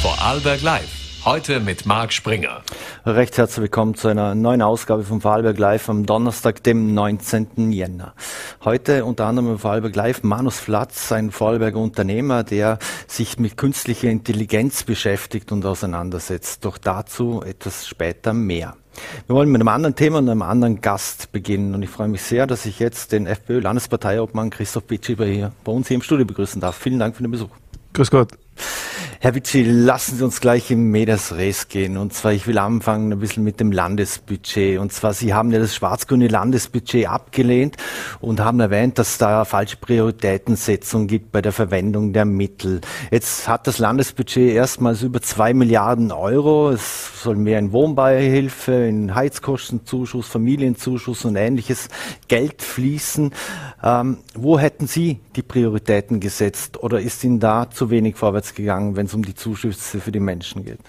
Vorarlberg Live. Heute mit Marc Springer. Recht herzlich willkommen zu einer neuen Ausgabe von Vorarlberg Live am Donnerstag, dem 19. Jänner. Heute unter anderem im Vorarlberg Live Manus Flatz, ein Vorarlberger Unternehmer, der sich mit künstlicher Intelligenz beschäftigt und auseinandersetzt. Doch dazu etwas später mehr. Wir wollen mit einem anderen Thema und einem anderen Gast beginnen. Und ich freue mich sehr, dass ich jetzt den FPÖ-Landesparteiobmann Christoph Bitschi bei, bei uns hier im Studio begrüßen darf. Vielen Dank für den Besuch. Grüß Gott. Herr Witschi, lassen Sie uns gleich im Medias Res gehen. Und zwar, ich will anfangen ein bisschen mit dem Landesbudget. Und zwar, Sie haben ja das schwarz-grüne Landesbudget abgelehnt und haben erwähnt, dass da falsche Prioritätensetzung gibt bei der Verwendung der Mittel. Jetzt hat das Landesbudget erstmals über zwei Milliarden Euro. Es soll mehr in Wohnbeihilfe, in Heizkostenzuschuss, Familienzuschuss und ähnliches Geld fließen. Ähm, wo hätten Sie die Prioritäten gesetzt? Oder ist Ihnen da zu wenig vorwärts gegangen, wenn es um die Zuschüsse für die Menschen geht.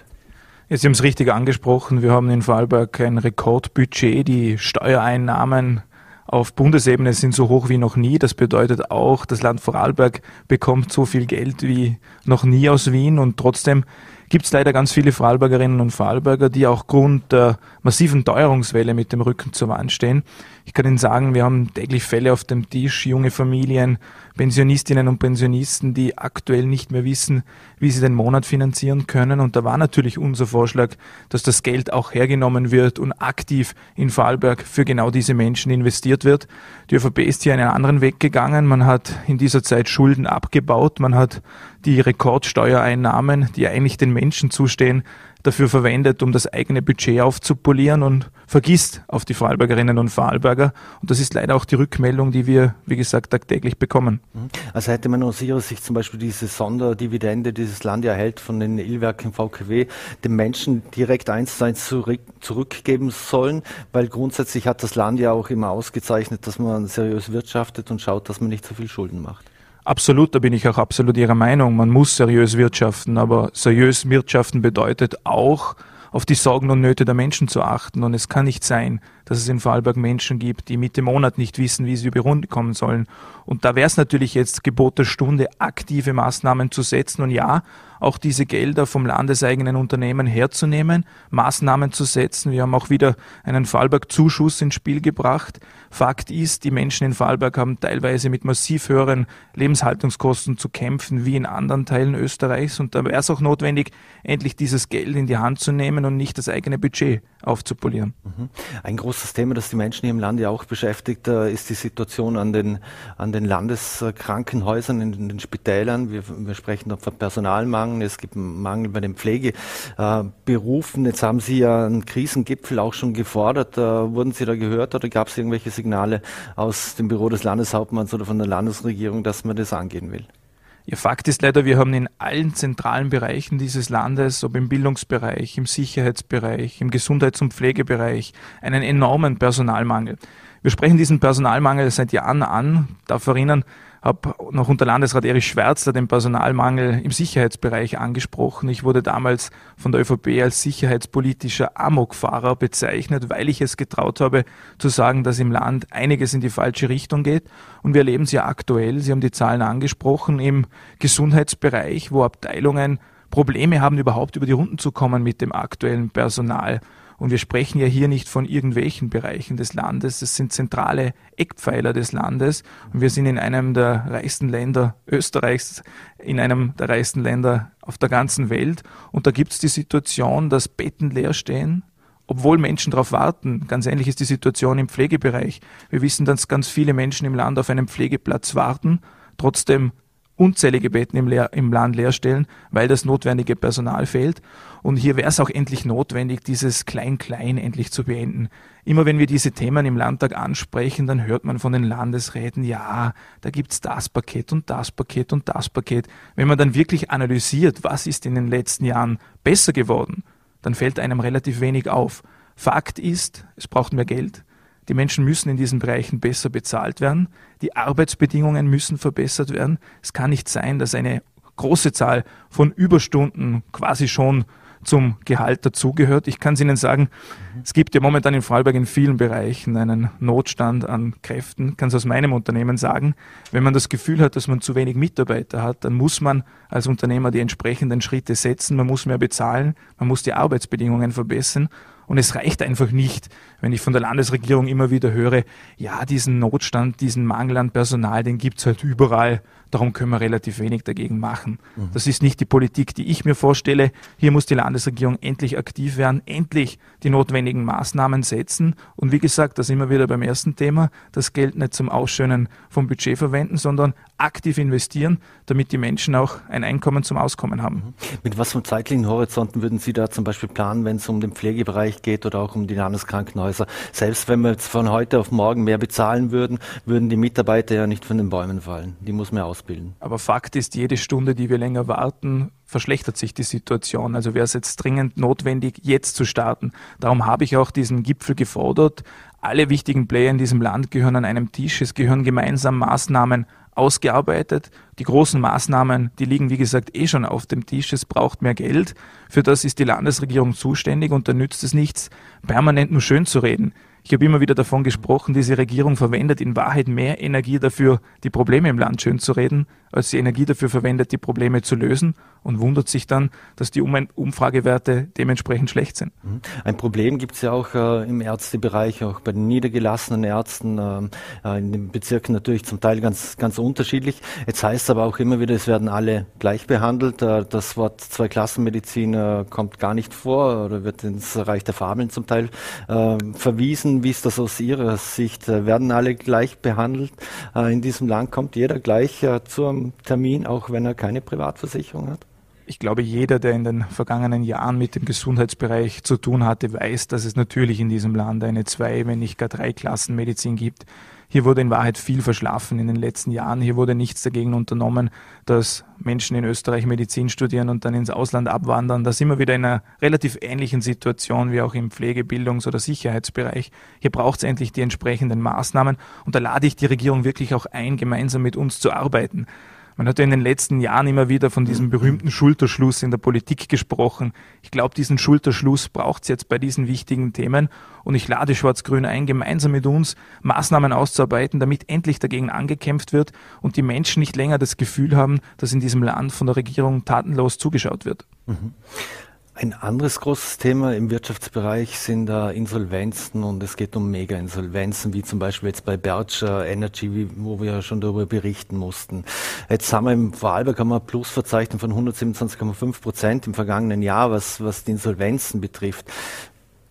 Sie haben es richtig angesprochen. Wir haben in Vorarlberg ein Rekordbudget. Die Steuereinnahmen auf Bundesebene sind so hoch wie noch nie. Das bedeutet auch, das Land Vorarlberg bekommt so viel Geld wie noch nie aus Wien und trotzdem gibt es leider ganz viele Vorarlbergerinnen und Vorarlberger, die auch Grund der massiven Teuerungswelle mit dem Rücken zur Wand stehen. Ich kann Ihnen sagen, wir haben täglich Fälle auf dem Tisch, junge Familien, Pensionistinnen und Pensionisten, die aktuell nicht mehr wissen, wie sie den Monat finanzieren können. Und da war natürlich unser Vorschlag, dass das Geld auch hergenommen wird und aktiv in Vorarlberg für genau diese Menschen investiert wird. Die ÖVP ist hier einen anderen Weg gegangen. Man hat in dieser Zeit Schulden abgebaut. Man hat die Rekordsteuereinnahmen, die eigentlich den Menschen zustehen, dafür verwendet, um das eigene Budget aufzupolieren und vergisst auf die Vorarlbergerinnen und Vorarlberger. Und das ist leider auch die Rückmeldung, die wir, wie gesagt, tagtäglich bekommen. Mhm. Also hätte man aus Ihrer Sicht zum Beispiel diese Sonderdividende, die dieses Land erhält von den Illwerken VKW, den Menschen direkt eins zu eins zurück, zurückgeben sollen, weil grundsätzlich hat das Land ja auch immer ausgezeichnet, dass man seriös wirtschaftet und schaut, dass man nicht zu viel Schulden macht. Absolut, da bin ich auch absolut Ihrer Meinung. Man muss seriös wirtschaften, aber seriös wirtschaften bedeutet auch, auf die Sorgen und Nöte der Menschen zu achten. Und es kann nicht sein, dass es in Vorarlberg Menschen gibt, die Mitte Monat nicht wissen, wie sie über Runde kommen sollen. Und da wäre es natürlich jetzt Gebot der Stunde, aktive Maßnahmen zu setzen. Und ja, auch diese Gelder vom landeseigenen Unternehmen herzunehmen, Maßnahmen zu setzen. Wir haben auch wieder einen Vorarlberg-Zuschuss ins Spiel gebracht. Fakt ist, die Menschen in Vorarlberg haben teilweise mit massiv höheren Lebenshaltungskosten zu kämpfen wie in anderen Teilen Österreichs. Und da wäre es auch notwendig, endlich dieses Geld in die Hand zu nehmen und nicht das eigene Budget aufzupolieren. Mhm. Ein großes Thema, das die Menschen hier im Land ja auch beschäftigt, äh, ist die Situation an den, an den Landeskrankenhäusern, in den Spitälern. Wir, wir sprechen von Personalmangel, es gibt einen Mangel bei den Pflegeberufen. Jetzt haben Sie ja einen Krisengipfel auch schon gefordert. Äh, wurden Sie da gehört oder gab es irgendwelche Signale aus dem Büro des Landeshauptmanns oder von der Landesregierung, dass man das angehen will? Ja, Fakt ist leider, wir haben in allen zentralen Bereichen dieses Landes, ob im Bildungsbereich, im Sicherheitsbereich, im Gesundheits- und Pflegebereich, einen enormen Personalmangel. Wir sprechen diesen Personalmangel seit Jahren an. Darf erinnern, habe noch unter Landesrat Erich Schwärzer den Personalmangel im Sicherheitsbereich angesprochen. Ich wurde damals von der ÖVP als sicherheitspolitischer Amokfahrer bezeichnet, weil ich es getraut habe zu sagen, dass im Land einiges in die falsche Richtung geht. Und wir erleben es ja aktuell, Sie haben die Zahlen angesprochen, im Gesundheitsbereich, wo Abteilungen Probleme haben, überhaupt über die Runden zu kommen mit dem aktuellen Personal. Und wir sprechen ja hier nicht von irgendwelchen Bereichen des Landes. Es sind zentrale Eckpfeiler des Landes. Und wir sind in einem der reichsten Länder Österreichs, in einem der reichsten Länder auf der ganzen Welt. Und da gibt es die Situation, dass Betten leer stehen, obwohl Menschen darauf warten. Ganz ähnlich ist die Situation im Pflegebereich. Wir wissen, dass ganz viele Menschen im Land auf einen Pflegeplatz warten, trotzdem unzählige Betten im, leer, im Land leer stellen, weil das notwendige Personal fehlt. Und hier wäre es auch endlich notwendig, dieses Klein-Klein endlich zu beenden. Immer wenn wir diese Themen im Landtag ansprechen, dann hört man von den Landesräten, ja, da gibt's das Paket und das Paket und das Paket. Wenn man dann wirklich analysiert, was ist in den letzten Jahren besser geworden, dann fällt einem relativ wenig auf. Fakt ist, es braucht mehr Geld, die Menschen müssen in diesen Bereichen besser bezahlt werden. Die Arbeitsbedingungen müssen verbessert werden. Es kann nicht sein, dass eine große Zahl von Überstunden quasi schon zum Gehalt dazugehört. Ich kann es Ihnen sagen, es gibt ja momentan in Vorarlberg in vielen Bereichen einen Notstand an Kräften. Ich kann es aus meinem Unternehmen sagen. Wenn man das Gefühl hat, dass man zu wenig Mitarbeiter hat, dann muss man als Unternehmer die entsprechenden Schritte setzen. Man muss mehr bezahlen, man muss die Arbeitsbedingungen verbessern. Und es reicht einfach nicht, wenn ich von der Landesregierung immer wieder höre, ja, diesen Notstand, diesen Mangel an Personal, den gibt's halt überall. Darum können wir relativ wenig dagegen machen. Mhm. Das ist nicht die Politik, die ich mir vorstelle. Hier muss die Landesregierung endlich aktiv werden, endlich die notwendigen Maßnahmen setzen. Und wie gesagt, da sind wir wieder beim ersten Thema, das Geld nicht zum Ausschönen vom Budget verwenden, sondern aktiv investieren, damit die Menschen auch ein Einkommen zum Auskommen haben. Mhm. Mit was von zeitlichen Horizonten würden Sie da zum Beispiel planen, wenn es um den Pflegebereich geht oder auch um die Landeskrankenhäuser? Selbst wenn wir jetzt von heute auf morgen mehr bezahlen würden, würden die Mitarbeiter ja nicht von den Bäumen fallen. Die muss man aus ausbilden. Aber Fakt ist, jede Stunde, die wir länger warten, verschlechtert sich die Situation. Also wäre es jetzt dringend notwendig, jetzt zu starten. Darum habe ich auch diesen Gipfel gefordert. Alle wichtigen Player in diesem Land gehören an einem Tisch. Es gehören gemeinsam Maßnahmen ausgearbeitet. Die großen Maßnahmen, die liegen, wie gesagt, eh schon auf dem Tisch. Es braucht mehr Geld. Für das ist die Landesregierung zuständig und da nützt es nichts, permanent nur schön zu reden. Ich habe immer wieder davon gesprochen, diese Regierung verwendet in Wahrheit mehr Energie dafür, die Probleme im Land schön zu reden, als sie Energie dafür verwendet, die Probleme zu lösen und wundert sich dann, dass die Umfragewerte dementsprechend schlecht sind. Mhm. Ein Problem gibt es ja auch äh, im Ärztebereich, auch bei den niedergelassenen Ärzten, äh, in den Bezirken natürlich zum Teil ganz, ganz unterschiedlich. Jetzt heißt aber auch immer wieder, es werden alle gleich behandelt. Äh, das Wort Zweiklassenmedizin äh, kommt gar nicht vor oder wird ins Reich der Fabeln zum Teil äh, verwiesen. Wie ist das aus Ihrer Sicht? Äh, werden alle gleich behandelt? in diesem Land kommt jeder gleich Termin, auch wenn er keine Privatversicherung hat? Ich glaube, jeder, der in den vergangenen Jahren mit dem Gesundheitsbereich zu tun hatte, weiß, dass es natürlich in diesem Land eine zwei, wenn nicht gar drei Klassenmedizin gibt. Hier wurde in Wahrheit viel verschlafen in den letzten Jahren. Hier wurde nichts dagegen unternommen, dass Menschen in Österreich Medizin studieren und dann ins Ausland abwandern. Da sind wir wieder in einer relativ ähnlichen Situation wie auch im Pflegebildungs- oder Sicherheitsbereich. Hier braucht es endlich die entsprechenden Maßnahmen und da lade ich die Regierung wirklich auch ein, gemeinsam mit uns zu arbeiten. Man hat ja in den letzten Jahren immer wieder von diesem berühmten Schulterschluss in der Politik gesprochen. Ich glaube, diesen Schulterschluss braucht es jetzt bei diesen wichtigen Themen. Und ich lade Schwarz-Grün ein, gemeinsam mit uns Maßnahmen auszuarbeiten, damit endlich dagegen angekämpft wird und die Menschen nicht länger das Gefühl haben, dass in diesem Land von der Regierung tatenlos zugeschaut wird. Mhm. Ein anderes großes Thema im Wirtschaftsbereich sind äh, Insolvenzen und es geht um Mega-Insolvenzen, wie zum Beispiel jetzt bei Berger Energy, wo wir ja schon darüber berichten mussten. Jetzt haben wir im Vorarlberg haben wir Plus verzeichnet von 127,5 Prozent im vergangenen Jahr, was, was die Insolvenzen betrifft.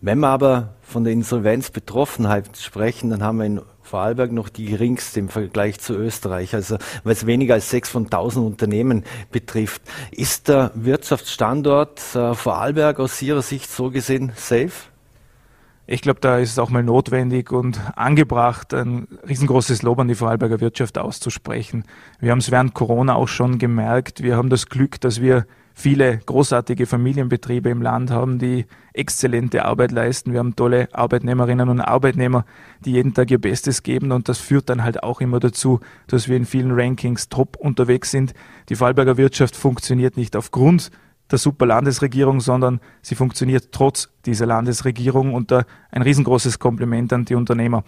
Wenn wir aber von der Insolvenzbetroffenheit sprechen, dann haben wir in Vorarlberg noch die geringste im Vergleich zu Österreich, also weil es weniger als sechs von tausend Unternehmen betrifft. Ist der Wirtschaftsstandort äh, Vorarlberg aus Ihrer Sicht so gesehen safe? Ich glaube, da ist es auch mal notwendig und angebracht, ein riesengroßes Lob an die Vorarlberger Wirtschaft auszusprechen. Wir haben es während Corona auch schon gemerkt. Wir haben das Glück, dass wir viele großartige Familienbetriebe im Land haben, die exzellente Arbeit leisten. Wir haben tolle Arbeitnehmerinnen und Arbeitnehmer, die jeden Tag ihr Bestes geben und das führt dann halt auch immer dazu, dass wir in vielen Rankings top unterwegs sind. Die Vorarlberger Wirtschaft funktioniert nicht aufgrund der super Landesregierung, sondern sie funktioniert trotz dieser Landesregierung und ein riesengroßes Kompliment an die Unternehmer.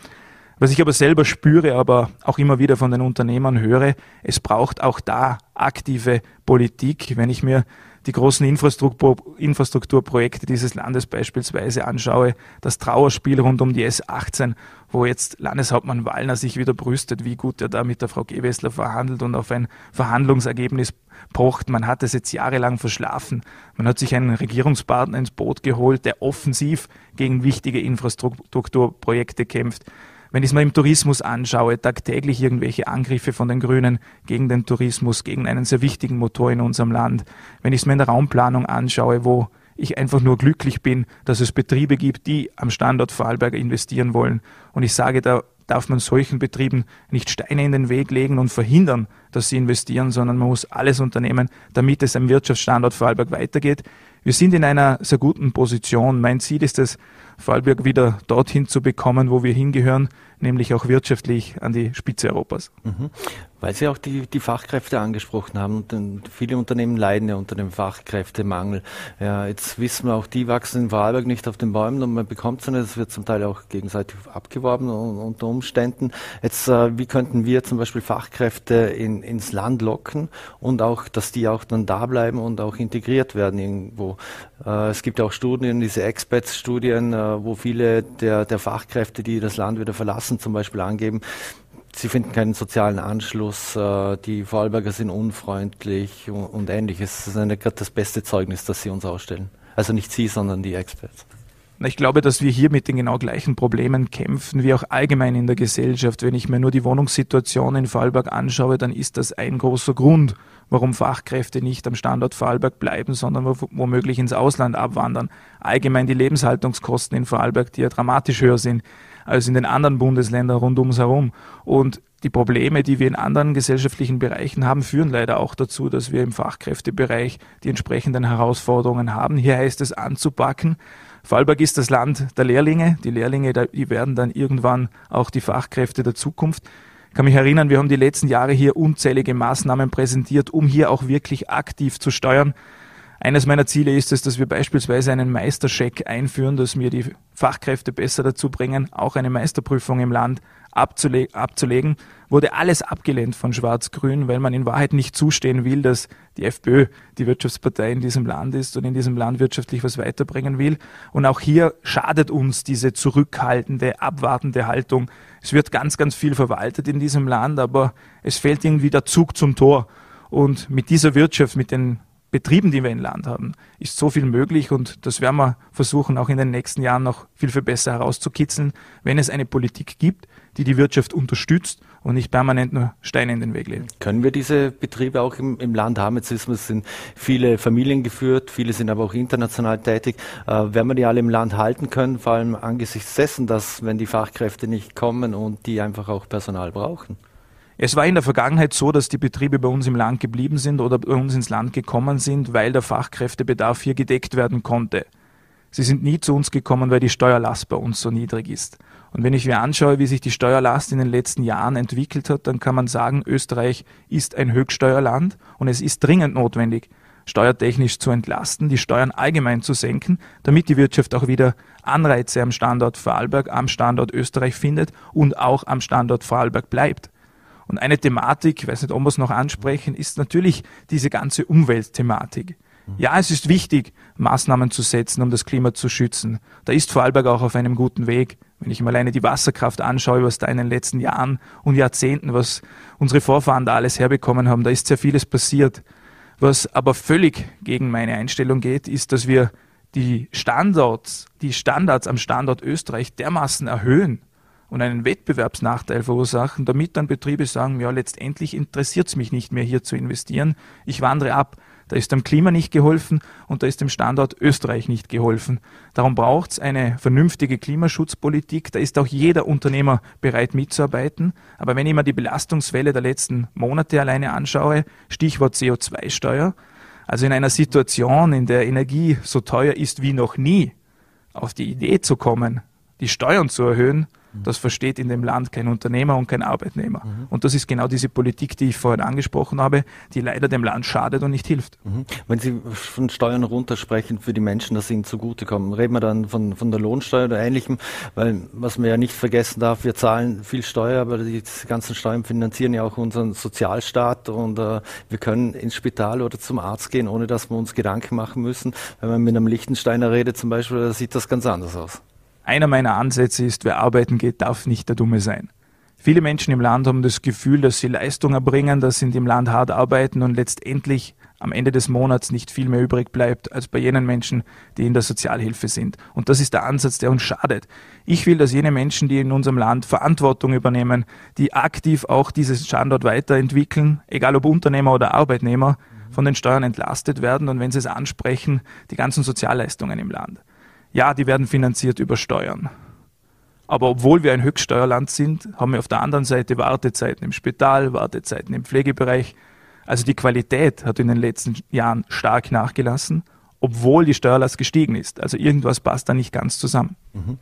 Was ich aber selber spüre, aber auch immer wieder von den Unternehmern höre, es braucht auch da aktive Politik. Wenn ich mir die großen Infrastruktur, Infrastrukturprojekte dieses Landes beispielsweise anschaue, das Trauerspiel rund um die S18, wo jetzt Landeshauptmann Wallner sich wieder brüstet, wie gut er da mit der Frau Gewessler verhandelt und auf ein Verhandlungsergebnis pocht. Man hat es jetzt jahrelang verschlafen. Man hat sich einen Regierungspartner ins Boot geholt, der offensiv gegen wichtige Infrastrukturprojekte kämpft. Wenn ich es mir im Tourismus anschaue, tagtäglich irgendwelche Angriffe von den Grünen gegen den Tourismus, gegen einen sehr wichtigen Motor in unserem Land. Wenn ich es mir in der Raumplanung anschaue, wo ich einfach nur glücklich bin, dass es Betriebe gibt, die am Standort Vorarlberg investieren wollen. Und ich sage, da darf man solchen Betrieben nicht Steine in den Weg legen und verhindern, dass sie investieren, sondern man muss alles unternehmen, damit es am Wirtschaftsstandort Vorarlberg weitergeht. Wir sind in einer sehr guten Position. Mein Ziel ist es, Vorarlberg wieder dorthin zu bekommen, wo wir hingehören, nämlich auch wirtschaftlich an die Spitze Europas. Mhm. Weil Sie auch die, die Fachkräfte angesprochen haben und viele Unternehmen leiden ja unter dem Fachkräftemangel. Ja, jetzt wissen wir auch, die wachsen in Vorarlberg nicht auf den Bäumen und man bekommt sie nicht. Es wird zum Teil auch gegenseitig abgeworben unter Umständen. Jetzt, äh, wie könnten wir zum Beispiel Fachkräfte in, ins Land locken und auch, dass die auch dann da bleiben und auch integriert werden irgendwo? Äh, es gibt auch Studien, diese Expats-Studien, äh, wo viele der, der Fachkräfte, die das Land wieder verlassen, zum Beispiel angeben, Sie finden keinen sozialen Anschluss, äh, die Vorarlberger sind unfreundlich und, ähnliches. Das ist gerade das beste Zeugnis, das Sie uns ausstellen. Also nicht Sie, sondern die Experts. Ich glaube, dass wir hier mit den genau gleichen Problemen kämpfen wie auch allgemein in der Gesellschaft. Wenn ich mir nur die Wohnungssituation in Vorarlberg anschaue, dann ist das ein großer Grund, warum Fachkräfte nicht am Standort Vorarlberg bleiben, sondern womöglich ins Ausland abwandern. Allgemein die Lebenshaltungskosten in Vorarlberg, die ja dramatisch höher sind als in den anderen Bundesländern rund ums herum. Und die Probleme, die wir in anderen gesellschaftlichen Bereichen haben, führen leider auch dazu, dass wir im Fachkräftebereich die entsprechenden Herausforderungen haben. Hier heißt es anzupacken. Vorarlberg ist das Land der Lehrlinge. Die Lehrlinge, die werden dann irgendwann auch die Fachkräfte der Zukunft. Ich kann mich erinnern, wir haben die letzten Jahre hier unzählige Maßnahmen präsentiert, um hier auch wirklich aktiv zu steuern. Eines meiner Ziele ist es, dass wir beispielsweise einen Meistercheck einführen, dass wir die Fachkräfte besser dazu bringen, auch eine Meisterprüfung im Land abzule abzulegen. Wurde alles abgelehnt von Schwarz-Grün, weil man in Wahrheit nicht zustehen will, dass die FPÖ die Wirtschaftspartei in diesem Land ist und in diesem Land wirtschaftlich was weiterbringen will. Und auch hier schadet uns diese zurückhaltende, abwartende Haltung. Es wird ganz, ganz viel verwaltet in diesem Land, aber es fällt irgendwie der Zug zum Tor. Und mit dieser Wirtschaft, mit den Betrieben, die wir im Land haben, ist so viel möglich und das werden wir versuchen, auch in den nächsten Jahren noch viel, viel besser herauszukitzeln, wenn es eine Politik gibt, die die Wirtschaft unterstützt und nicht permanent nur Steine in den Weg legt. Können wir diese Betriebe auch im, im Land haben? Jetzt es sind viele Familien geführt, viele sind aber auch international tätig. Äh, werden wir die alle im Land halten können, vor allem angesichts dessen, dass wenn die Fachkräfte nicht kommen und die einfach auch Personal brauchen? Es war in der Vergangenheit so, dass die Betriebe bei uns im Land geblieben sind oder bei uns ins Land gekommen sind, weil der Fachkräftebedarf hier gedeckt werden konnte. Sie sind nie zu uns gekommen, weil die Steuerlast bei uns so niedrig ist. Und wenn ich mir anschaue, wie sich die Steuerlast in den letzten Jahren entwickelt hat, dann kann man sagen, Österreich ist ein Höchststeuerland und es ist dringend notwendig, steuertechnisch zu entlasten, die Steuern allgemein zu senken, damit die Wirtschaft auch wieder Anreize am Standort Vorarlberg, am Standort Österreich findet und auch am Standort Vorarlberg bleibt. Und eine Thematik, ich weiß nicht, ob wir es noch ansprechen, ist natürlich diese ganze Umweltthematik. Ja, es ist wichtig, Maßnahmen zu setzen, um das Klima zu schützen. Da ist Vorarlberg auch auf einem guten Weg. Wenn ich mir alleine die Wasserkraft anschaue, was da in den letzten Jahren und Jahrzehnten, was unsere Vorfahren da alles herbekommen haben, da ist sehr vieles passiert. Was aber völlig gegen meine Einstellung geht, ist, dass wir die Standards, die Standards am Standort Österreich dermaßen erhöhen, und einen Wettbewerbsnachteil verursachen, damit dann Betriebe sagen, ja, letztendlich interessiert es mich nicht mehr hier zu investieren, ich wandere ab. Da ist dem Klima nicht geholfen und da ist dem Standort Österreich nicht geholfen. Darum braucht es eine vernünftige Klimaschutzpolitik. Da ist auch jeder Unternehmer bereit mitzuarbeiten. Aber wenn ich mir die Belastungswelle der letzten Monate alleine anschaue, Stichwort CO2-Steuer, also in einer Situation, in der Energie so teuer ist wie noch nie, auf die Idee zu kommen, die Steuern zu erhöhen, das versteht in dem Land kein Unternehmer und kein Arbeitnehmer. Mhm. Und das ist genau diese Politik, die ich vorhin angesprochen habe, die leider dem Land schadet und nicht hilft. Mhm. Wenn Sie von Steuern runtersprechen für die Menschen, dass sie ihnen zugutekommen, reden wir dann von, von der Lohnsteuer oder ähnlichem, weil was man ja nicht vergessen darf, wir zahlen viel Steuer, aber die ganzen Steuern finanzieren ja auch unseren Sozialstaat und äh, wir können ins Spital oder zum Arzt gehen, ohne dass wir uns Gedanken machen müssen. Wenn man mit einem Lichtensteiner redet zum Beispiel, sieht das ganz anders aus. Einer meiner Ansätze ist, wer arbeiten geht, darf nicht der Dumme sein. Viele Menschen im Land haben das Gefühl, dass sie Leistung erbringen, dass sie in dem Land hart arbeiten und letztendlich am Ende des Monats nicht viel mehr übrig bleibt als bei jenen Menschen, die in der Sozialhilfe sind. Und das ist der Ansatz, der uns schadet. Ich will, dass jene Menschen, die in unserem Land Verantwortung übernehmen, die aktiv auch dieses Standort weiterentwickeln, egal ob Unternehmer oder Arbeitnehmer, von den Steuern entlastet werden und wenn sie es ansprechen, die ganzen Sozialleistungen im Land. Ja, die werden finanziert über Steuern. Aber obwohl wir ein Höchststeuerland sind, haben wir auf der anderen Seite Wartezeiten im Spital, Wartezeiten im Pflegebereich. Also die Qualität hat in den letzten Jahren stark nachgelassen, obwohl die Steuerlast gestiegen ist. Also irgendwas passt da nicht ganz zusammen. Mhm.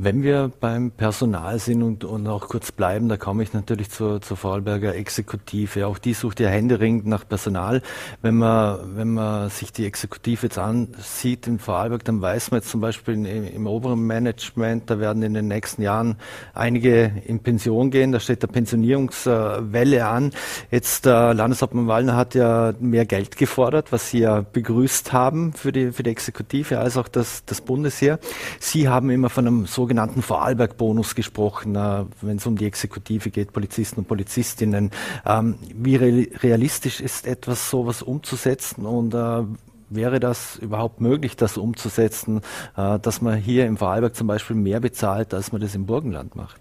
Wenn wir beim Personal sind und, und auch kurz bleiben, da komme ich natürlich zur, zur Vorarlberger Exekutive. Auch die sucht ja händeringend nach Personal. Wenn man, wenn man sich die Exekutive jetzt ansieht in Vorarlberg, dann weiß man jetzt zum Beispiel im, im oberen Management, da werden in den nächsten Jahren einige in Pension gehen. Da steht der Pensionierungswelle an. Jetzt der Landeshauptmann Wallner hat ja mehr Geld gefordert, was Sie ja begrüßt haben für die, für die Exekutive, als auch das, das Bundesheer. Sie haben immer von einem so sogenannten Vorarlberg-Bonus gesprochen, äh, wenn es um die Exekutive geht, Polizisten und Polizistinnen. Ähm, wie realistisch ist etwas sowas umzusetzen und äh, wäre das überhaupt möglich, das umzusetzen, äh, dass man hier im Vorarlberg zum Beispiel mehr bezahlt, als man das im Burgenland macht?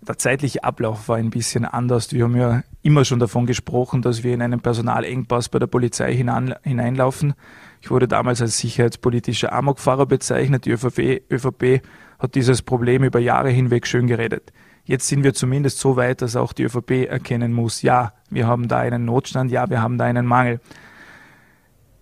Der zeitliche Ablauf war ein bisschen anders. Wir haben ja immer schon davon gesprochen, dass wir in einen Personalengpass bei der Polizei hineinlaufen. Ich wurde damals als sicherheitspolitischer Amokfahrer bezeichnet. Die ÖVP, ÖVP hat dieses Problem über Jahre hinweg schön geredet. Jetzt sind wir zumindest so weit, dass auch die ÖVP erkennen muss, ja, wir haben da einen Notstand, ja, wir haben da einen Mangel.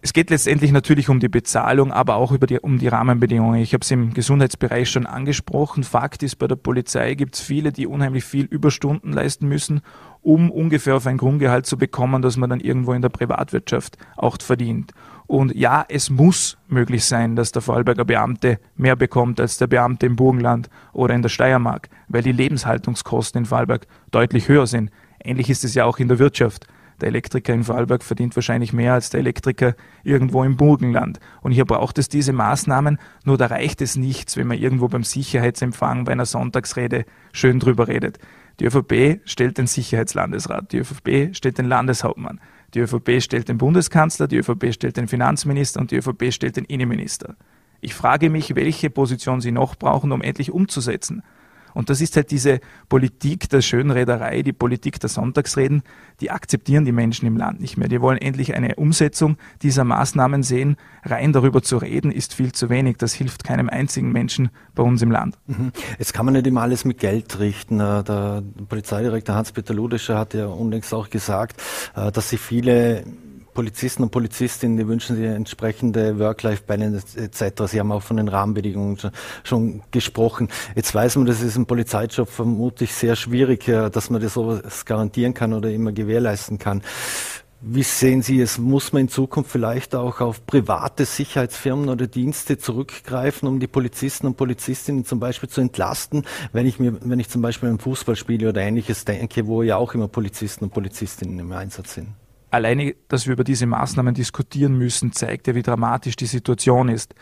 Es geht letztendlich natürlich um die Bezahlung, aber auch über die, um die Rahmenbedingungen. Ich habe es im Gesundheitsbereich schon angesprochen. Fakt ist, bei der Polizei gibt es viele, die unheimlich viel Überstunden leisten müssen, um ungefähr auf ein Grundgehalt zu bekommen, das man dann irgendwo in der Privatwirtschaft auch verdient. Und ja, es muss möglich sein, dass der Vorarlberger Beamte mehr bekommt als der Beamte im Burgenland oder in der Steiermark, weil die Lebenshaltungskosten in Vorarlberg deutlich höher sind. Ähnlich ist es ja auch in der Wirtschaft. Der Elektriker in Vorarlberg verdient wahrscheinlich mehr als der Elektriker irgendwo im Burgenland. Und hier braucht es diese Maßnahmen, nur da reicht es nichts, wenn man irgendwo beim Sicherheitsempfang bei einer Sonntagsrede schön drüber redet. Die ÖVP stellt den Sicherheitslandesrat, die ÖVP stellt den Landeshauptmann. Die ÖVP stellt den Bundeskanzler, die ÖVP stellt den Finanzminister und die ÖVP stellt den Innenminister. Ich frage mich, welche Position sie noch brauchen, um endlich umzusetzen. Und das ist halt diese Politik der Schönrederei, die Politik der Sonntagsreden, die akzeptieren die Menschen im Land nicht mehr. Die wollen endlich eine Umsetzung dieser Maßnahmen sehen. Rein darüber zu reden, ist viel zu wenig. Das hilft keinem einzigen Menschen bei uns im Land. Mhm. Jetzt kann man nicht immer alles mit Geld richten. Äh, der Polizeidirektor Hans-Peter Ludescher hat ja unlängst auch gesagt, äh, dass sich viele Polizisten und Polizistinnen, die wünschen sich entsprechende Work-Life-Balance etc. Sie haben auch von den Rahmenbedingungen schon, schon, gesprochen. Jetzt weiß man, das ist im Polizeijob vermutlich sehr schwierig, dass man das sowas garantieren kann oder immer gewährleisten kann. Wie sehen Sie es? Muss man in Zukunft vielleicht auch auf private Sicherheitsfirmen oder Dienste zurückgreifen, um die Polizisten und Polizistinnen zum Beispiel zu entlasten, wenn ich mir, wenn ich zum Beispiel ein Fußballspiel oder ähnliches denke, wo ja auch immer Polizisten und Polizistinnen im Einsatz sind? Alleine, dass wir über diese Maßnahmen diskutieren müssen, zeigt ja, wie dramatisch die Situation ist.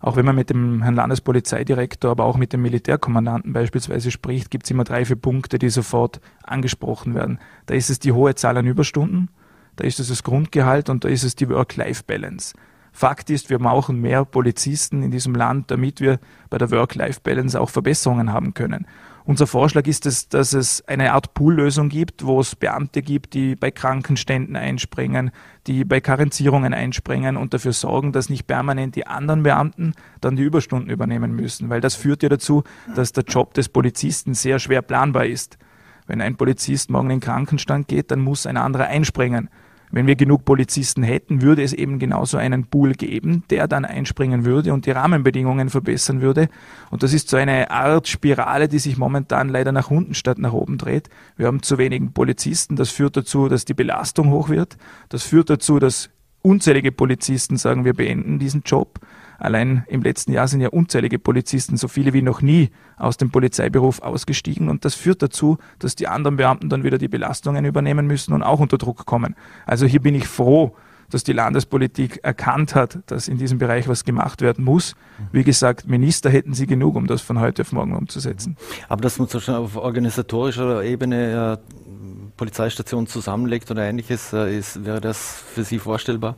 Auch wenn man mit dem Herrn Landespolizeidirektor, aber auch mit dem Militärkommandanten beispielsweise spricht, gibt es immer drei, vier Punkte, die sofort angesprochen werden. Da ist es die hohe Zahl an Überstunden, da ist es das Grundgehalt und da ist es die Work-Life-Balance. Fakt ist, wir brauchen mehr Polizisten in diesem Land, damit wir bei der Work-Life-Balance auch Verbesserungen haben können. Unser Vorschlag ist es, dass es eine Art Poollösung gibt, wo es Beamte gibt, die bei Krankenständen einspringen, die bei Karenzierungen einspringen und dafür sorgen, dass nicht permanent die anderen Beamten dann die Überstunden übernehmen müssen, weil das führt ja dazu, dass der Job des Polizisten sehr schwer planbar ist. Wenn ein Polizist morgen in den Krankenstand geht, dann muss ein anderer einspringen. Wenn wir genug Polizisten hätten, würde es eben genauso einen Pool geben, der dann einspringen würde und die Rahmenbedingungen verbessern würde. Und das ist so eine Art Spirale, die sich momentan leider nach unten statt nach oben dreht. Wir haben zu wenigen Polizisten. Das führt dazu, dass die Belastung hoch wird. Das führt dazu, dass unzählige Polizisten sagen, wir beenden diesen Job. Allein im letzten Jahr sind ja unzählige Polizisten, so viele wie noch nie, aus dem Polizeiberuf ausgestiegen und das führt dazu, dass die anderen Beamten dann wieder die Belastungen übernehmen müssen und auch unter Druck kommen. Also hier bin ich froh, dass die Landespolitik erkannt hat, dass in diesem Bereich was gemacht werden muss. Wie gesagt, Minister hätten sie genug, um das von heute auf morgen umzusetzen. Aber dass man so schon auf organisatorischer Ebene äh, Polizeistationen zusammenlegt oder ähnliches, äh, ist, wäre das für Sie vorstellbar?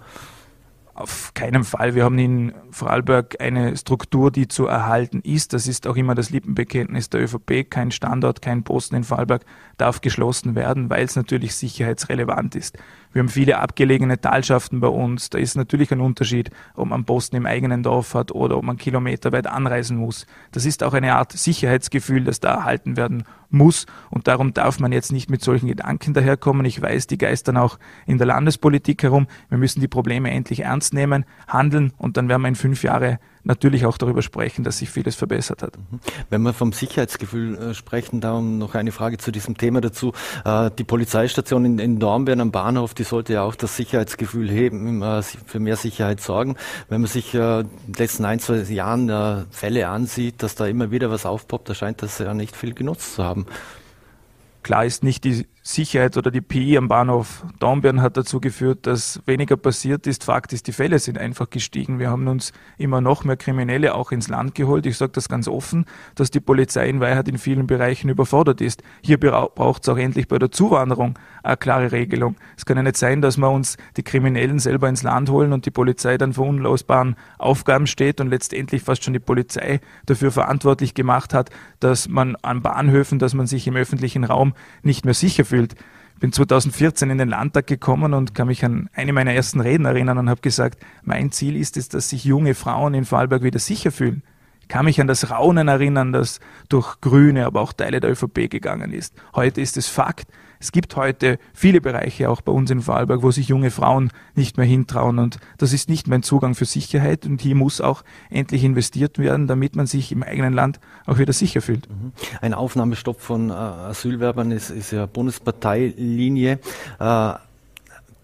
Auf keinen Fall. Wir haben in Vorarlberg eine Struktur, die zu erhalten ist. Das ist auch immer das Lippenbekenntnis der ÖVP. Kein Standort, kein Posten in Vorarlberg darf geschlossen werden, weil es natürlich sicherheitsrelevant ist. Wir haben viele abgelegene Talschaften bei uns. Da ist natürlich ein Unterschied, ob man Posten im eigenen Dorf hat oder ob man kilometerweit anreisen muss. Das ist auch eine Art Sicherheitsgefühl, das da erhalten werden muss. Und darum darf man jetzt nicht mit solchen Gedanken daherkommen. Ich weiß, die geistern auch in der Landespolitik herum. Wir müssen die Probleme endlich ernst nehmen, handeln und dann werden wir in fünf Jahre natürlich auch darüber sprechen, dass sich vieles verbessert hat. Mhm. Wenn wir vom Sicherheitsgefühl äh, sprechen, darum noch eine Frage zu diesem Thema dazu. Äh, die Polizeistation in, in Dornbirn am Bahnhof, die sollte ja auch das Sicherheitsgefühl heben, äh, für mehr Sicherheit sorgen. Wenn man sich in den letzten ein, zwei Jahren Fälle ansieht, dass da immer wieder was aufpoppt, da scheint das ja nicht viel genutzt zu haben. Klar ist nicht die Sicherheit oder die PI am Bahnhof Dornbirn hat dazu geführt, dass weniger passiert ist. Fakt ist, die Fälle sind einfach gestiegen. Wir haben uns immer noch mehr Kriminelle auch ins Land geholt. Ich sage das ganz offen, dass die Polizei in Wahrheit in vielen Bereichen überfordert ist. Hier braucht es auch endlich bei der Zuwanderung eine klare Regelung. Es kann ja nicht sein, dass wir uns die Kriminellen selber ins Land holen und die Polizei dann vor unlösbaren Aufgaben steht und letztendlich fast schon die Polizei dafür verantwortlich gemacht hat, dass man an Bahnhöfen, dass man sich im öffentlichen Raum nicht mehr sicher fühlt. Ich bin 2014 in den Landtag gekommen und kann mich an eine meiner ersten Reden erinnern und habe gesagt, mein Ziel ist es, dass sich junge Frauen in Vorarlberg wieder sicher fühlen. Ich kann mich an das Raunen erinnern, das durch Grüne, aber auch Teile der ÖVP gegangen ist. Heute ist es Fakt. Es gibt heute viele Bereiche, auch bei uns in Vorarlberg, wo sich junge Frauen nicht mehr hintrauen. Und das ist nicht mein Zugang für Sicherheit. Und hier muss auch endlich investiert werden, damit man sich im eigenen Land auch wieder sicher fühlt. Mhm. Ein Aufnahmestopp von äh, Asylwerbern ist, ist ja Bundesparteilinie. Äh,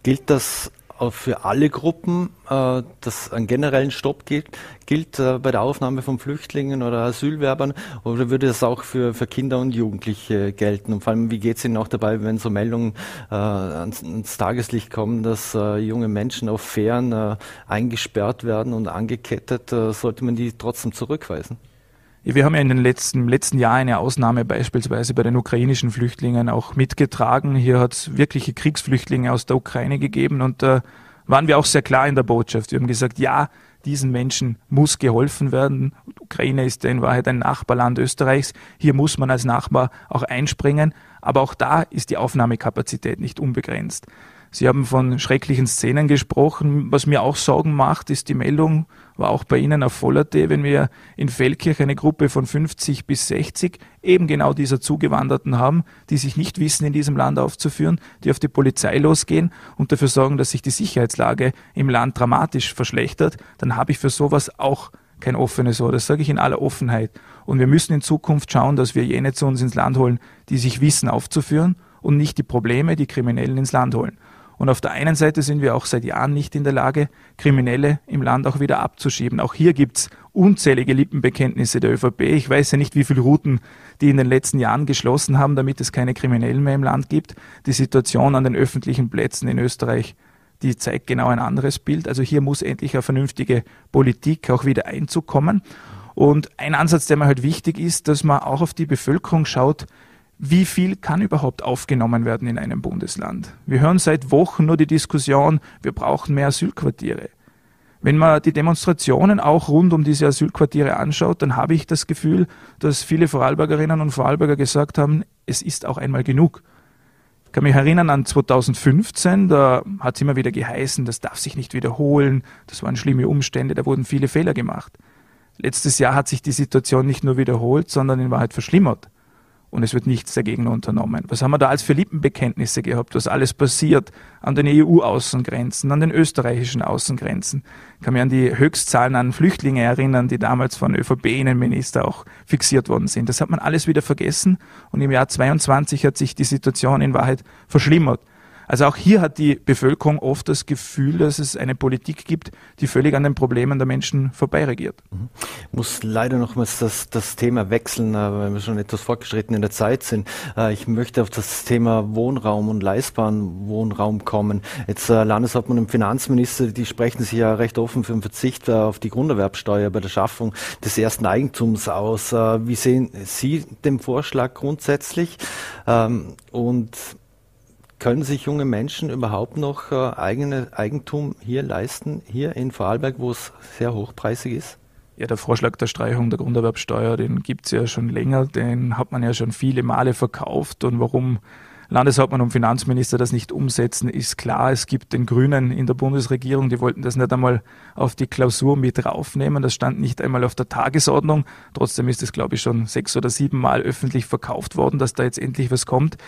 gilt das für alle Gruppen, äh, dass einen generellen Stopp gilt, gilt äh, bei der Aufnahme von Flüchtlingen oder Asylwerbern oder würde das auch für, für Kinder und Jugendliche gelten? Und vor allem, wie geht es Ihnen auch dabei, wenn so Meldungen äh, ans, ans, Tageslicht kommen, dass äh, junge Menschen auf Fähren äh, eingesperrt werden und angekettet? Äh, sollte man die trotzdem zurückweisen? Wir haben ja in den letzten, letzten Jahren eine Ausnahme beispielsweise bei den ukrainischen Flüchtlingen auch mitgetragen. Hier hat es wirkliche Kriegsflüchtlinge aus der Ukraine gegeben und da waren wir auch sehr klar in der Botschaft. Wir haben gesagt, ja, diesen Menschen muss geholfen werden. Ukraine ist in Wahrheit ein Nachbarland Österreichs. Hier muss man als Nachbar auch einspringen. Aber auch da ist die Aufnahmekapazität nicht unbegrenzt. Sie haben von schrecklichen Szenen gesprochen. Was mir auch Sorgen macht, ist die Meldung, war auch bei Ihnen auf Vollerte, wenn wir in Feldkirch eine Gruppe von 50 bis 60 eben genau dieser Zugewanderten haben, die sich nicht wissen, in diesem Land aufzuführen, die auf die Polizei losgehen und dafür sorgen, dass sich die Sicherheitslage im Land dramatisch verschlechtert, dann habe ich für sowas auch kein offenes Ohr. Das sage ich in aller Offenheit. Und wir müssen in Zukunft schauen, dass wir jene zu uns ins Land holen, die sich wissen aufzuführen und nicht die Probleme, die Kriminellen ins Land holen. Und auf der einen Seite sind wir auch seit Jahren nicht in der Lage, Kriminelle im Land auch wieder abzuschieben. Auch hier gibt's unzählige Lippenbekenntnisse der ÖVP. Ich weiß ja nicht, wie viele Routen die in den letzten Jahren geschlossen haben, damit es keine Kriminellen mehr im Land gibt. Die Situation an den öffentlichen Plätzen in Österreich, die zeigt genau ein anderes Bild. Also hier muss endlich eine vernünftige Politik auch wieder einzukommen. Und ein Ansatz, der mir halt wichtig ist, dass man auch auf die Bevölkerung schaut, wie viel kann überhaupt aufgenommen werden in einem Bundesland? Wir hören seit Wochen nur die Diskussion, wir brauchen mehr Asylquartiere. Wenn man die Demonstrationen auch rund um diese Asylquartiere anschaut, dann habe ich das Gefühl, dass viele Vorarlbergerinnen und Vorarlberger gesagt haben, es ist auch einmal genug. Ich kann mich erinnern an 2015, da hat es immer wieder geheißen, das darf sich nicht wiederholen, das waren schlimme Umstände, da wurden viele Fehler gemacht. Letztes Jahr hat sich die Situation nicht nur wiederholt, sondern in Wahrheit verschlimmert und es wird nichts dagegen unternommen. Was haben wir da als für Lippenbekenntnisse gehabt, was alles passiert an den EU-Außengrenzen, an den österreichischen Außengrenzen? Ich kann mich an die Höchstzahlen an Flüchtlinge erinnern, die damals von ÖVP-Innenminister auch fixiert worden sind. Das hat man alles wieder vergessen und im Jahr 22 hat sich die Situation in Wahrheit verschlimmert. Also auch hier hat die Bevölkerung oft das Gefühl, dass es eine Politik gibt, die völlig an den Problemen der Menschen vorbeiregiert. Mhm. Ich muss leider nochmals das, das Thema wechseln, äh, weil wir schon etwas fortgeschritten in der Zeit sind. Äh, ich möchte auf das Thema Wohnraum und leistbaren Wohnraum kommen. Jetzt äh, Landeshauptmann und Finanzminister, die sprechen sich ja recht offen für den Verzicht auf die Grunderwerbsteuer bei der Schaffung des ersten Eigentums aus. Wie sehen Sie den Vorschlag grundsätzlich? Ähm, und können sich junge Menschen überhaupt noch äh, eigene Eigentum hier leisten, hier in Vorarlberg, wo es sehr hochpreisig ist? Ja, der Vorschlag der Streichung der Grunderwerbsteuer, den gibt es ja schon länger, den hat man ja schon viele Male verkauft und warum Landeshauptmann und Finanzminister das nicht umsetzen, ist klar. Es gibt den Grünen in der Bundesregierung, die wollten das nicht einmal auf die Klausur mit draufnehmen. Das stand nicht einmal auf der Tagesordnung. Trotzdem ist es, glaube ich, schon sechs oder sieben Mal öffentlich verkauft worden, dass da jetzt endlich was kommt.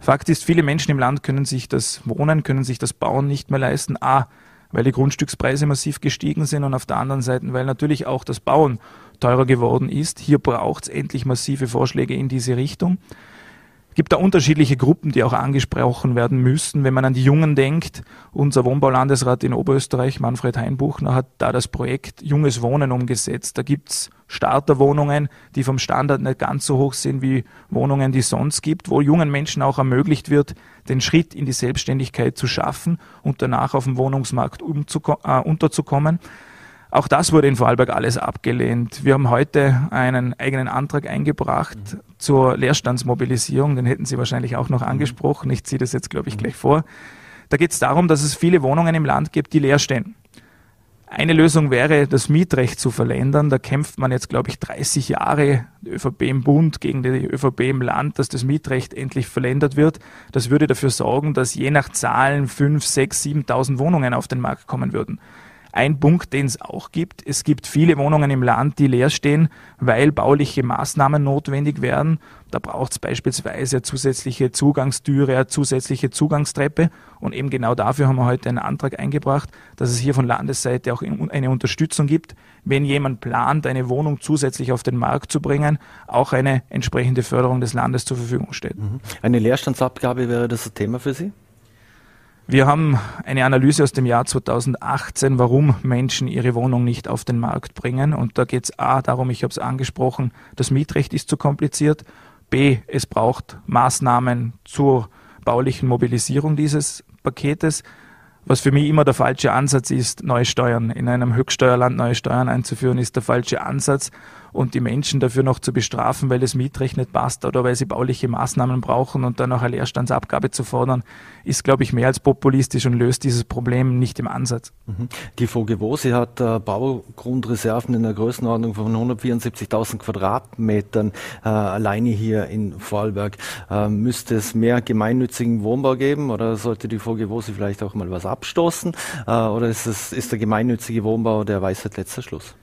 Fakt ist, viele Menschen im Land können sich das Wohnen, können sich das Bauen nicht mehr leisten. A, weil die Grundstückspreise massiv gestiegen sind und auf der anderen Seite, weil natürlich auch das Bauen teurer geworden ist. Hier braucht es endlich massive Vorschläge in diese Richtung gibt da unterschiedliche Gruppen, die auch angesprochen werden müssen. Wenn man an die Jungen denkt, unser Wohnbaulandesrat in Oberösterreich, Manfred Heinbuchner, hat da das Projekt Junges Wohnen umgesetzt. Da gibt's Starterwohnungen, die vom Standard nicht ganz so hoch sind wie Wohnungen, die es sonst gibt, wo jungen Menschen auch ermöglicht wird, den Schritt in die Selbstständigkeit zu schaffen und danach auf dem Wohnungsmarkt äh, unterzukommen. Auch das wurde in Vorarlberg alles abgelehnt. Wir haben heute einen eigenen Antrag eingebracht mhm. zur Leerstandsmobilisierung. Den hätten Sie wahrscheinlich auch noch mhm. angesprochen. Ich ziehe das jetzt, glaube ich, mhm. gleich vor. Da geht es darum, dass es viele Wohnungen im Land gibt, die leer stehen. Eine Lösung wäre, das Mietrecht zu verländern. Da kämpft man jetzt, glaube ich, 30 Jahre, die ÖVP im Bund gegen die ÖVP im Land, dass das Mietrecht endlich verländert wird. Das würde dafür sorgen, dass je nach Zahlen 5, 6, 7.000 Wohnungen auf den Markt kommen würden. Ein Punkt, den es auch gibt, es gibt viele Wohnungen im Land, die leer stehen, weil bauliche Maßnahmen notwendig werden. Da braucht es beispielsweise eine zusätzliche Zugangstüre, eine zusätzliche Zugangstreppe. Und eben genau dafür haben wir heute einen Antrag eingebracht, dass es hier von Landesseite auch eine Unterstützung gibt, wenn jemand plant, eine Wohnung zusätzlich auf den Markt zu bringen, auch eine entsprechende Förderung des Landes zur Verfügung steht. Mhm. Eine Leerstandsabgabe wäre das Thema für Sie? Wir haben eine Analyse aus dem Jahr 2018, warum Menschen ihre Wohnung nicht auf den Markt bringen. Und da geht es A darum, ich habe es angesprochen, das Mietrecht ist zu kompliziert. B, es braucht Maßnahmen zur baulichen Mobilisierung dieses Paketes. Was für mich immer der falsche Ansatz ist, neue Steuern. In einem Höchststeuerland neue Steuern einzuführen, ist der falsche Ansatz und die Menschen dafür noch zu bestrafen, weil das Mietrecht nicht passt oder weil sie bauliche Maßnahmen brauchen und dann noch eine Leerstandsabgabe zu fordern, ist, glaube ich, mehr als populistisch und löst dieses Problem nicht im Ansatz. Mhm. Die VGWO, sie hat äh, Baugrundreserven in der Größenordnung von 174.000 Quadratmetern äh, alleine hier in Vorarlberg. Äh, müsste es mehr gemeinnützigen Wohnbau geben oder sollte die VGWO sie vielleicht auch mal was abstoßen? Äh, oder ist, es, ist der gemeinnützige Wohnbau der Weisheit letzter Schluss?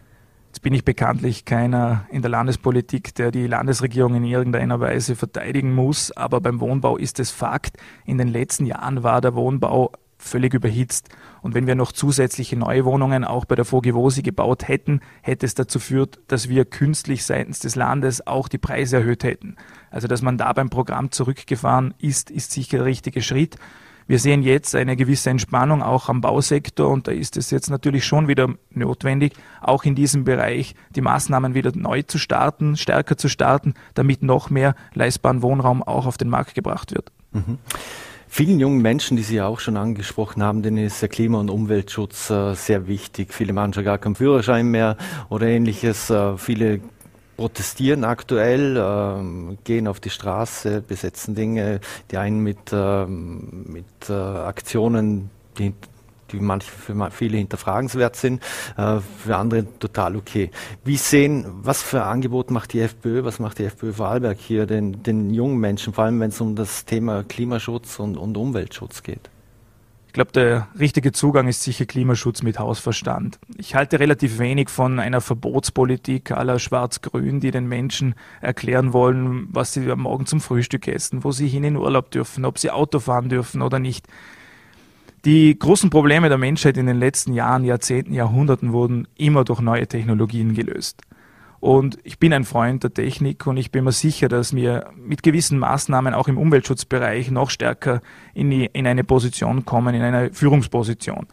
Jetzt bin ich bekanntlich keiner in der Landespolitik, der die Landesregierung in irgendeiner Weise verteidigen muss, aber beim Wohnbau ist es Fakt. In den letzten Jahren war der Wohnbau völlig überhitzt. Und wenn wir noch zusätzliche neue Wohnungen auch bei der Vogevosi gebaut hätten, hätte es dazu geführt, dass wir künstlich seitens des Landes auch die Preise erhöht hätten. Also dass man da beim Programm zurückgefahren ist, ist sicher der richtige Schritt. Wir sehen jetzt eine gewisse Entspannung auch am Bausektor und da ist es jetzt natürlich schon wieder notwendig, auch in diesem Bereich die Maßnahmen wieder neu zu starten, stärker zu starten, damit noch mehr leistbaren Wohnraum auch auf den Markt gebracht wird. Mhm. Vielen jungen Menschen, die Sie ja auch schon angesprochen haben, denen ist der Klima- und Umweltschutz äh, sehr wichtig. Viele machen schon gar keinen Führerschein mehr oder ähnliches. Äh, viele protestieren aktuell, äh, gehen auf die Straße, besetzen Dinge, die einen mit, äh, mit äh, Aktionen, die, die manche für viele hinterfragenswert sind, äh, für andere total okay. Wie sehen, was für ein Angebot macht die FPÖ, was macht die FPÖ Vorarlberg hier den, den jungen Menschen, vor allem wenn es um das Thema Klimaschutz und, und Umweltschutz geht? Ich glaube, der richtige Zugang ist sicher Klimaschutz mit Hausverstand. Ich halte relativ wenig von einer Verbotspolitik aller Schwarz-Grün, die den Menschen erklären wollen, was sie am Morgen zum Frühstück essen, wo sie hin in Urlaub dürfen, ob sie Auto fahren dürfen oder nicht. Die großen Probleme der Menschheit in den letzten Jahren, Jahrzehnten, Jahrhunderten wurden immer durch neue Technologien gelöst. Und ich bin ein Freund der Technik und ich bin mir sicher, dass wir mit gewissen Maßnahmen auch im Umweltschutzbereich noch stärker in, die, in eine Position kommen, in eine Führungsposition.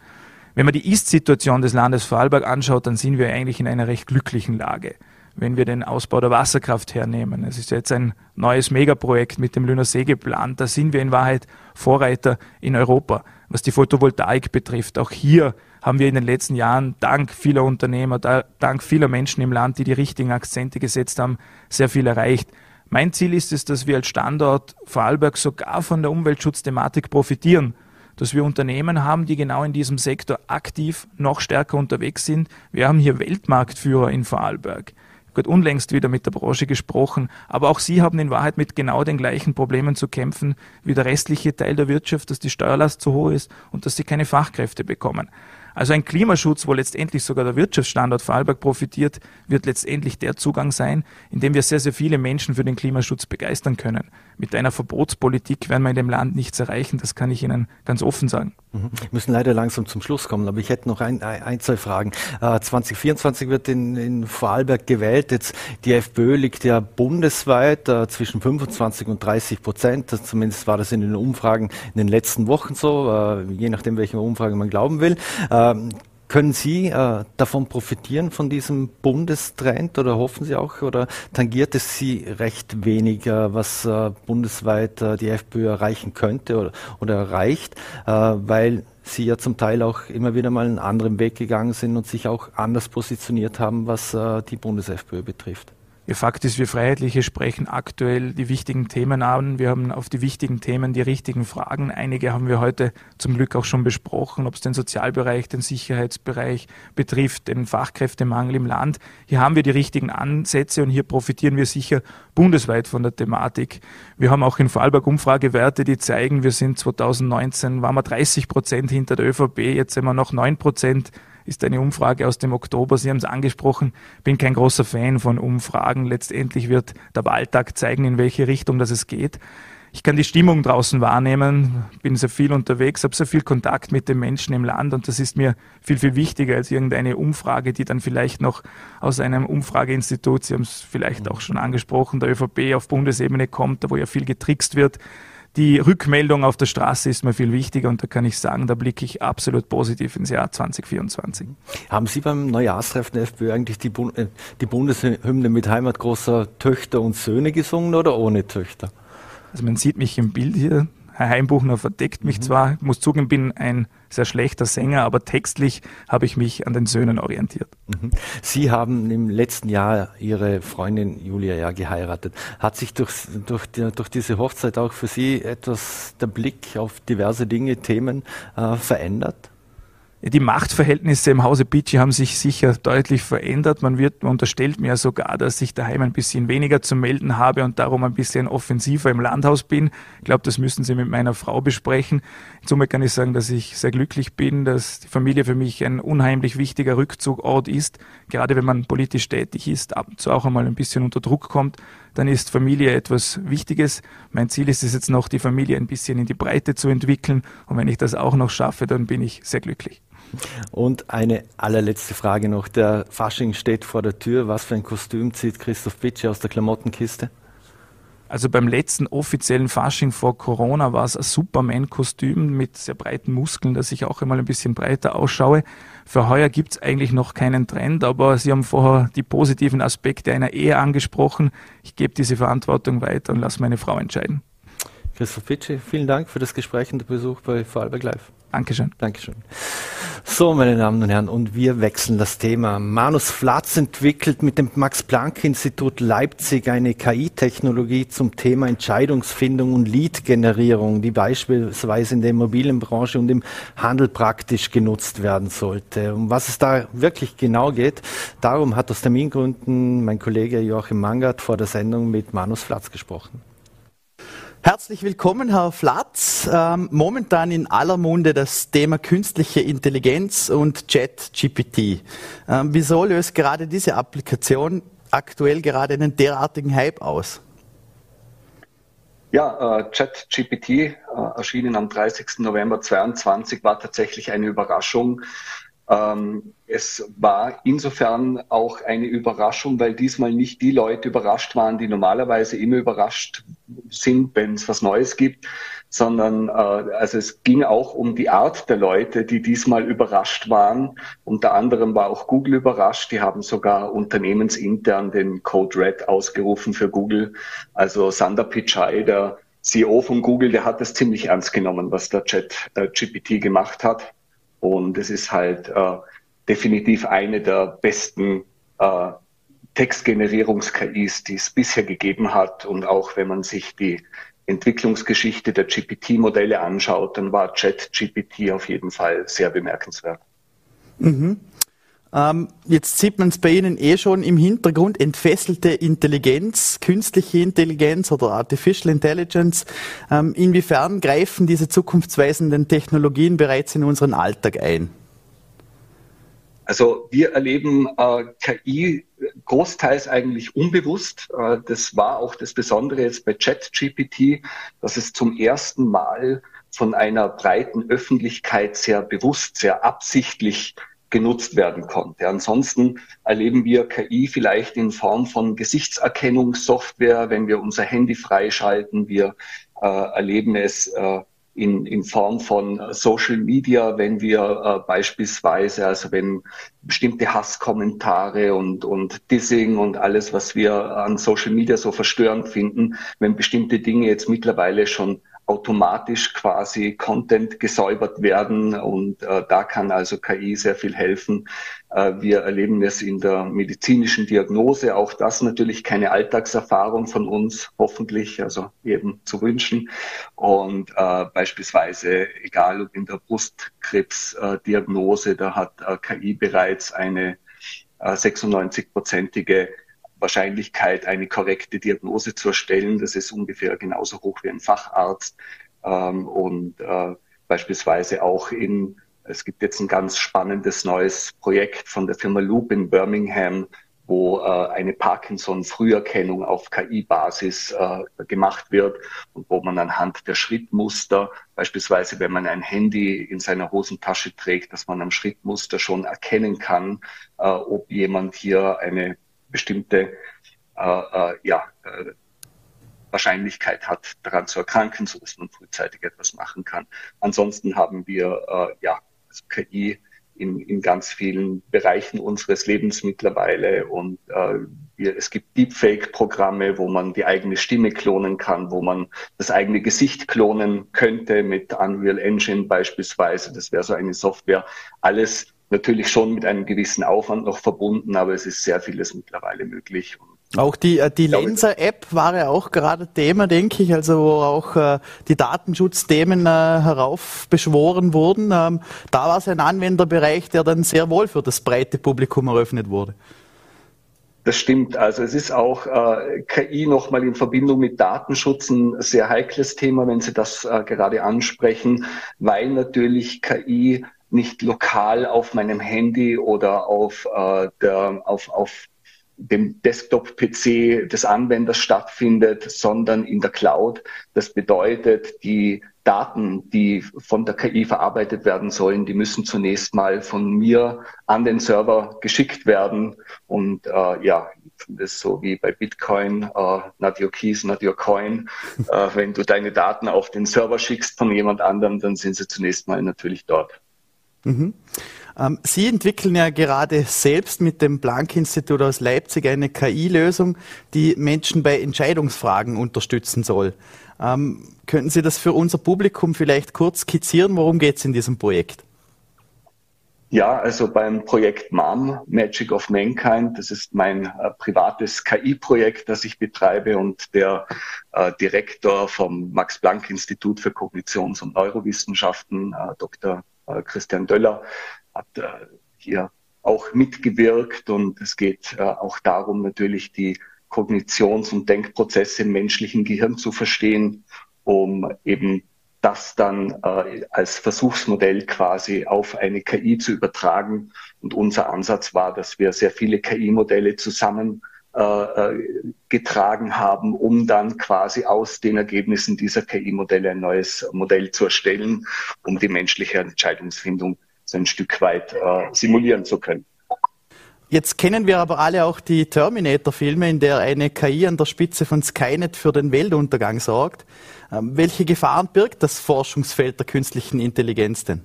Wenn man die Ist-Situation des Landes Vorarlberg anschaut, dann sind wir eigentlich in einer recht glücklichen Lage. Wenn wir den Ausbau der Wasserkraft hernehmen, es ist jetzt ein neues Megaprojekt mit dem Lüner See geplant, da sind wir in Wahrheit Vorreiter in Europa. Was die Photovoltaik betrifft, auch hier haben wir in den letzten Jahren dank vieler Unternehmer, dank vieler Menschen im Land, die die richtigen Akzente gesetzt haben, sehr viel erreicht. Mein Ziel ist es, dass wir als Standort Vorarlberg sogar von der Umweltschutzthematik profitieren, dass wir Unternehmen haben, die genau in diesem Sektor aktiv noch stärker unterwegs sind. Wir haben hier Weltmarktführer in Vorarlberg. Gut, unlängst wieder mit der Branche gesprochen, aber auch sie haben in Wahrheit mit genau den gleichen Problemen zu kämpfen wie der restliche Teil der Wirtschaft, dass die Steuerlast zu hoch ist und dass sie keine Fachkräfte bekommen. Also ein Klimaschutz, wo letztendlich sogar der Wirtschaftsstandort Vorarlberg profitiert, wird letztendlich der Zugang sein, in dem wir sehr, sehr viele Menschen für den Klimaschutz begeistern können. Mit einer Verbotspolitik werden wir in dem Land nichts erreichen, das kann ich Ihnen ganz offen sagen. Mhm. Wir müssen leider langsam zum Schluss kommen, aber ich hätte noch ein, ein zwei Fragen. Äh, 2024 wird in, in Vorarlberg gewählt. Jetzt die FPÖ liegt ja bundesweit äh, zwischen 25 und 30 Prozent. Das, zumindest war das in den Umfragen in den letzten Wochen so, äh, je nachdem, welcher Umfrage man glauben will. Ähm, können Sie äh, davon profitieren, von diesem Bundestrend oder hoffen Sie auch oder tangiert es Sie recht wenig, äh, was äh, bundesweit äh, die FPÖ erreichen könnte oder, oder erreicht, äh, weil Sie ja zum Teil auch immer wieder mal einen anderen Weg gegangen sind und sich auch anders positioniert haben, was die Bundes-FPÖ betrifft? Ihr Fakt ist, wir Freiheitliche sprechen aktuell die wichtigen Themen an. Wir haben auf die wichtigen Themen die richtigen Fragen. Einige haben wir heute zum Glück auch schon besprochen, ob es den Sozialbereich, den Sicherheitsbereich betrifft, den Fachkräftemangel im Land. Hier haben wir die richtigen Ansätze und hier profitieren wir sicher bundesweit von der Thematik. Wir haben auch in Vorarlberg Umfragewerte, die zeigen, wir sind 2019, waren wir 30 Prozent hinter der ÖVP, jetzt sind wir noch 9 Prozent ist eine Umfrage aus dem Oktober. Sie haben es angesprochen, bin kein großer Fan von Umfragen. Letztendlich wird der Wahltag zeigen, in welche Richtung das es geht. Ich kann die Stimmung draußen wahrnehmen, bin sehr viel unterwegs, habe sehr viel Kontakt mit den Menschen im Land und das ist mir viel, viel wichtiger als irgendeine Umfrage, die dann vielleicht noch aus einem Umfrageinstitut, Sie haben es vielleicht auch schon angesprochen, der ÖVP auf Bundesebene kommt, da wo ja viel getrickst wird die Rückmeldung auf der Straße ist mir viel wichtiger und da kann ich sagen, da blicke ich absolut positiv ins Jahr 2024. Haben Sie beim Neujahrstreffen der FPÖ eigentlich die, Bund äh, die Bundeshymne mit Heimat großer Töchter und Söhne gesungen oder ohne Töchter? Also man sieht mich im Bild hier, Herr Heimbuchner verdeckt mich mhm. zwar, ich muss zugeben, bin ein sehr schlechter Sänger, aber textlich habe ich mich an den Söhnen orientiert. Mhm. Sie haben im letzten Jahr Ihre Freundin Julia ja geheiratet. Hat sich durch, durch, die, durch diese Hochzeit auch für Sie etwas der Blick auf diverse Dinge, Themen äh, verändert? Die Machtverhältnisse im Hause Bicci haben sich sicher deutlich verändert. Man wird, man unterstellt mir sogar, dass ich daheim ein bisschen weniger zu melden habe und darum ein bisschen offensiver im Landhaus bin. Ich glaube, das müssen Sie mit meiner Frau besprechen. Somit kann ich sagen, dass ich sehr glücklich bin, dass die Familie für mich ein unheimlich wichtiger Rückzugort ist. Gerade wenn man politisch tätig ist, ab und zu auch einmal ein bisschen unter Druck kommt, dann ist Familie etwas Wichtiges. Mein Ziel ist es jetzt noch, die Familie ein bisschen in die Breite zu entwickeln. Und wenn ich das auch noch schaffe, dann bin ich sehr glücklich. Und eine allerletzte Frage noch. Der Fasching steht vor der Tür. Was für ein Kostüm zieht Christoph Bitsche aus der Klamottenkiste? Also beim letzten offiziellen Fasching vor Corona war es ein Superman-Kostüm mit sehr breiten Muskeln, dass ich auch einmal ein bisschen breiter ausschaue. Für heuer gibt es eigentlich noch keinen Trend, aber Sie haben vorher die positiven Aspekte einer Ehe angesprochen. Ich gebe diese Verantwortung weiter und lasse meine Frau entscheiden. Christoph Pitsche, vielen Dank für das Gespräch und den Besuch bei Vorarlberg Live. Dankeschön. Dankeschön. So, meine Damen und Herren, und wir wechseln das Thema. Manus Flatz entwickelt mit dem Max-Planck-Institut Leipzig eine KI-Technologie zum Thema Entscheidungsfindung und Lead-Generierung, die beispielsweise in der Immobilienbranche und im Handel praktisch genutzt werden sollte. Um was es da wirklich genau geht, darum hat aus Termingründen mein Kollege Joachim Mangert vor der Sendung mit Manus Flatz gesprochen. Herzlich willkommen, Herr Flatz. Ähm, momentan in aller Munde das Thema künstliche Intelligenz und Chat-GPT. Ähm, wieso löst gerade diese Applikation aktuell gerade einen derartigen Hype aus? Ja, äh, ChatGPT, äh, erschienen am 30. November 2022, war tatsächlich eine Überraschung. Ähm, es war insofern auch eine Überraschung, weil diesmal nicht die Leute überrascht waren, die normalerweise immer überrascht sind, wenn es was Neues gibt, sondern äh, also es ging auch um die Art der Leute, die diesmal überrascht waren. Unter anderem war auch Google überrascht. Die haben sogar unternehmensintern den Code Red ausgerufen für Google. Also Sander Pichai, der CEO von Google, der hat das ziemlich ernst genommen, was der Chat äh, GPT gemacht hat. Und es ist halt äh, definitiv eine der besten äh, Textgenerierungs-KIs, die es bisher gegeben hat. Und auch wenn man sich die Entwicklungsgeschichte der GPT-Modelle anschaut, dann war ChatGPT auf jeden Fall sehr bemerkenswert. Mhm. Ähm, jetzt sieht man es bei Ihnen eh schon im Hintergrund, entfesselte Intelligenz, künstliche Intelligenz oder Artificial Intelligence. Ähm, inwiefern greifen diese zukunftsweisenden Technologien bereits in unseren Alltag ein? Also wir erleben äh, KI großteils eigentlich unbewusst. Äh, das war auch das Besondere jetzt bei ChatGPT, dass es zum ersten Mal von einer breiten Öffentlichkeit sehr bewusst, sehr absichtlich genutzt werden konnte. Ansonsten erleben wir KI vielleicht in Form von Gesichtserkennungssoftware, wenn wir unser Handy freischalten. Wir äh, erleben es äh, in, in Form von Social Media, wenn wir äh, beispielsweise, also wenn bestimmte Hasskommentare und, und Dissing und alles, was wir an Social Media so verstörend finden, wenn bestimmte Dinge jetzt mittlerweile schon automatisch quasi Content gesäubert werden und äh, da kann also KI sehr viel helfen. Äh, wir erleben es in der medizinischen Diagnose, auch das natürlich keine Alltagserfahrung von uns, hoffentlich, also eben zu wünschen. Und äh, beispielsweise, egal ob in der Brustkrebsdiagnose, da hat äh, KI bereits eine 96-prozentige äh, Wahrscheinlichkeit, eine korrekte Diagnose zu erstellen. Das ist ungefähr genauso hoch wie ein Facharzt. Ähm, und äh, beispielsweise auch in, es gibt jetzt ein ganz spannendes neues Projekt von der Firma Loop in Birmingham, wo äh, eine Parkinson-Früherkennung auf KI-Basis äh, gemacht wird und wo man anhand der Schrittmuster, beispielsweise wenn man ein Handy in seiner Hosentasche trägt, dass man am Schrittmuster schon erkennen kann, äh, ob jemand hier eine bestimmte äh, äh, ja, äh, Wahrscheinlichkeit hat, daran zu erkranken, so dass man frühzeitig etwas machen kann. Ansonsten haben wir äh, ja also KI in, in ganz vielen Bereichen unseres Lebens mittlerweile und äh, wir, es gibt Deepfake-Programme, wo man die eigene Stimme klonen kann, wo man das eigene Gesicht klonen könnte mit Unreal Engine beispielsweise. Das wäre so eine Software. Alles natürlich schon mit einem gewissen Aufwand noch verbunden, aber es ist sehr vieles mittlerweile möglich. Auch die, äh, die Lenser-App war ja auch gerade Thema, denke ich, also wo auch äh, die Datenschutzthemen äh, heraufbeschworen wurden. Ähm, da war es ein Anwenderbereich, der dann sehr wohl für das breite Publikum eröffnet wurde. Das stimmt. Also es ist auch äh, KI nochmal in Verbindung mit Datenschutz ein sehr heikles Thema, wenn Sie das äh, gerade ansprechen, weil natürlich KI nicht lokal auf meinem Handy oder auf, äh, der, auf, auf dem Desktop-PC des Anwenders stattfindet, sondern in der Cloud. Das bedeutet, die Daten, die von der KI verarbeitet werden sollen, die müssen zunächst mal von mir an den Server geschickt werden. Und äh, ja, das ist so wie bei Bitcoin, uh, not your keys, not your coin. uh, wenn du deine Daten auf den Server schickst von jemand anderem, dann sind sie zunächst mal natürlich dort. Mhm. Ähm, Sie entwickeln ja gerade selbst mit dem Planck-Institut aus Leipzig eine KI-Lösung, die Menschen bei Entscheidungsfragen unterstützen soll. Ähm, könnten Sie das für unser Publikum vielleicht kurz skizzieren? Worum geht es in diesem Projekt? Ja, also beim Projekt MAM, Magic of Mankind, das ist mein äh, privates KI-Projekt, das ich betreibe und der äh, Direktor vom Max-Planck-Institut für Kognitions- und Neurowissenschaften, äh, Dr. Äh, Christian Döller hat äh, hier auch mitgewirkt und es geht äh, auch darum, natürlich die Kognitions- und Denkprozesse im menschlichen Gehirn zu verstehen, um eben das dann äh, als Versuchsmodell quasi auf eine KI zu übertragen. Und unser Ansatz war, dass wir sehr viele KI-Modelle zusammen getragen haben, um dann quasi aus den Ergebnissen dieser KI-Modelle ein neues Modell zu erstellen, um die menschliche Entscheidungsfindung so ein Stück weit äh, simulieren zu können. Jetzt kennen wir aber alle auch die Terminator-Filme, in der eine KI an der Spitze von Skynet für den Weltuntergang sorgt. Ähm, welche Gefahren birgt das Forschungsfeld der künstlichen Intelligenz denn?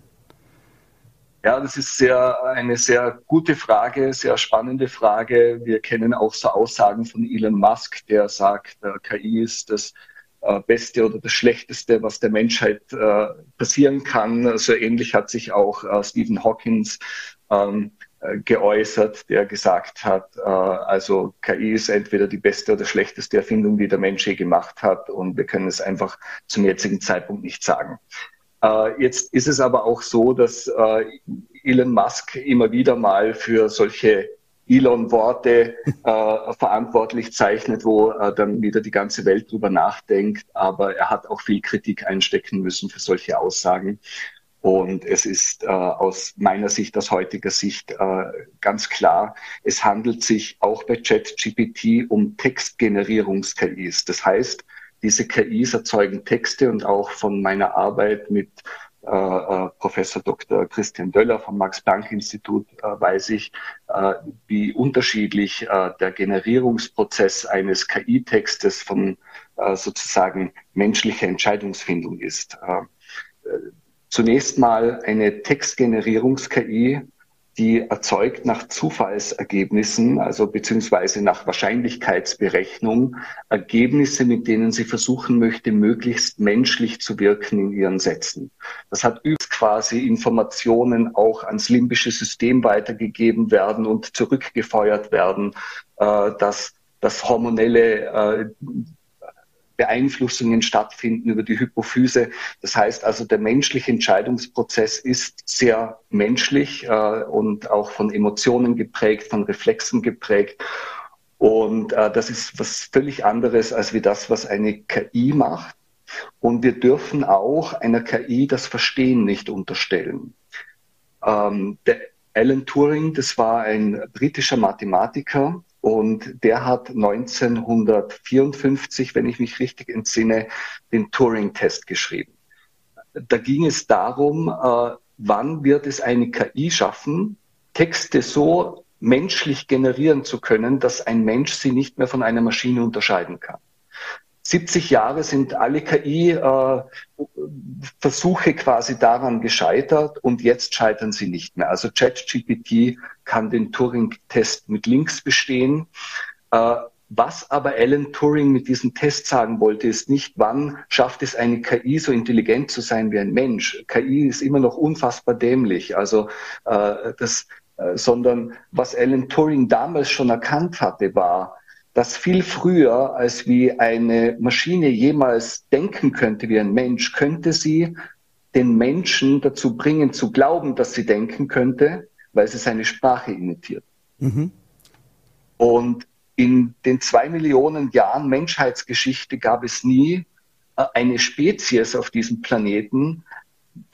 Ja, das ist sehr, eine sehr gute Frage, sehr spannende Frage. Wir kennen auch so Aussagen von Elon Musk, der sagt, äh, KI ist das äh, Beste oder das Schlechteste, was der Menschheit äh, passieren kann. So ähnlich hat sich auch Stephen Hawkins ähm, äh, geäußert, der gesagt hat, also KI ist entweder die beste oder schlechteste Erfindung, die der Mensch je gemacht hat und wir können es einfach zum jetzigen Zeitpunkt nicht sagen. Äh, jetzt ist es aber auch so, dass äh, Elon Musk immer wieder mal für solche Elon-Worte äh, verantwortlich zeichnet, wo dann wieder die ganze Welt drüber nachdenkt. Aber er hat auch viel Kritik einstecken müssen für solche Aussagen. Und es ist äh, aus meiner Sicht, aus heutiger Sicht äh, ganz klar, es handelt sich auch bei ChatGPT um Textgenerierungs-KIs. Das heißt, diese KIs erzeugen Texte und auch von meiner Arbeit mit äh, äh, Professor Dr. Christian Döller vom Max-Planck-Institut äh, weiß ich, äh, wie unterschiedlich äh, der Generierungsprozess eines KI-Textes von äh, sozusagen menschlicher Entscheidungsfindung ist. Zunächst mal eine Textgenerierungs-KI die erzeugt nach Zufallsergebnissen, also beziehungsweise nach Wahrscheinlichkeitsberechnung, Ergebnisse, mit denen sie versuchen möchte, möglichst menschlich zu wirken in ihren Sätzen. Das hat quasi Informationen auch ans limbische System weitergegeben werden und zurückgefeuert werden, äh, dass dass hormonelle äh, Beeinflussungen stattfinden über die Hypophyse. Das heißt also, der menschliche Entscheidungsprozess ist sehr menschlich äh, und auch von Emotionen geprägt, von Reflexen geprägt. Und äh, das ist was völlig anderes als wie das, was eine KI macht. Und wir dürfen auch einer KI das Verstehen nicht unterstellen. Ähm, der Alan Turing, das war ein britischer Mathematiker, und der hat 1954, wenn ich mich richtig entsinne, den Turing-Test geschrieben. Da ging es darum, äh, wann wird es eine KI schaffen, Texte so menschlich generieren zu können, dass ein Mensch sie nicht mehr von einer Maschine unterscheiden kann. 70 Jahre sind alle KI-Versuche äh, quasi daran gescheitert und jetzt scheitern sie nicht mehr. Also ChatGPT kann den Turing-Test mit Links bestehen. Äh, was aber Alan Turing mit diesem Test sagen wollte, ist nicht, wann schafft es eine KI so intelligent zu sein wie ein Mensch. KI ist immer noch unfassbar dämlich. Also äh, das, äh, sondern was Alan Turing damals schon erkannt hatte, war, dass viel früher, als wie eine Maschine jemals denken könnte wie ein Mensch, könnte sie den Menschen dazu bringen, zu glauben, dass sie denken könnte, weil sie seine Sprache imitiert. Mhm. Und in den zwei Millionen Jahren Menschheitsgeschichte gab es nie äh, eine Spezies auf diesem Planeten,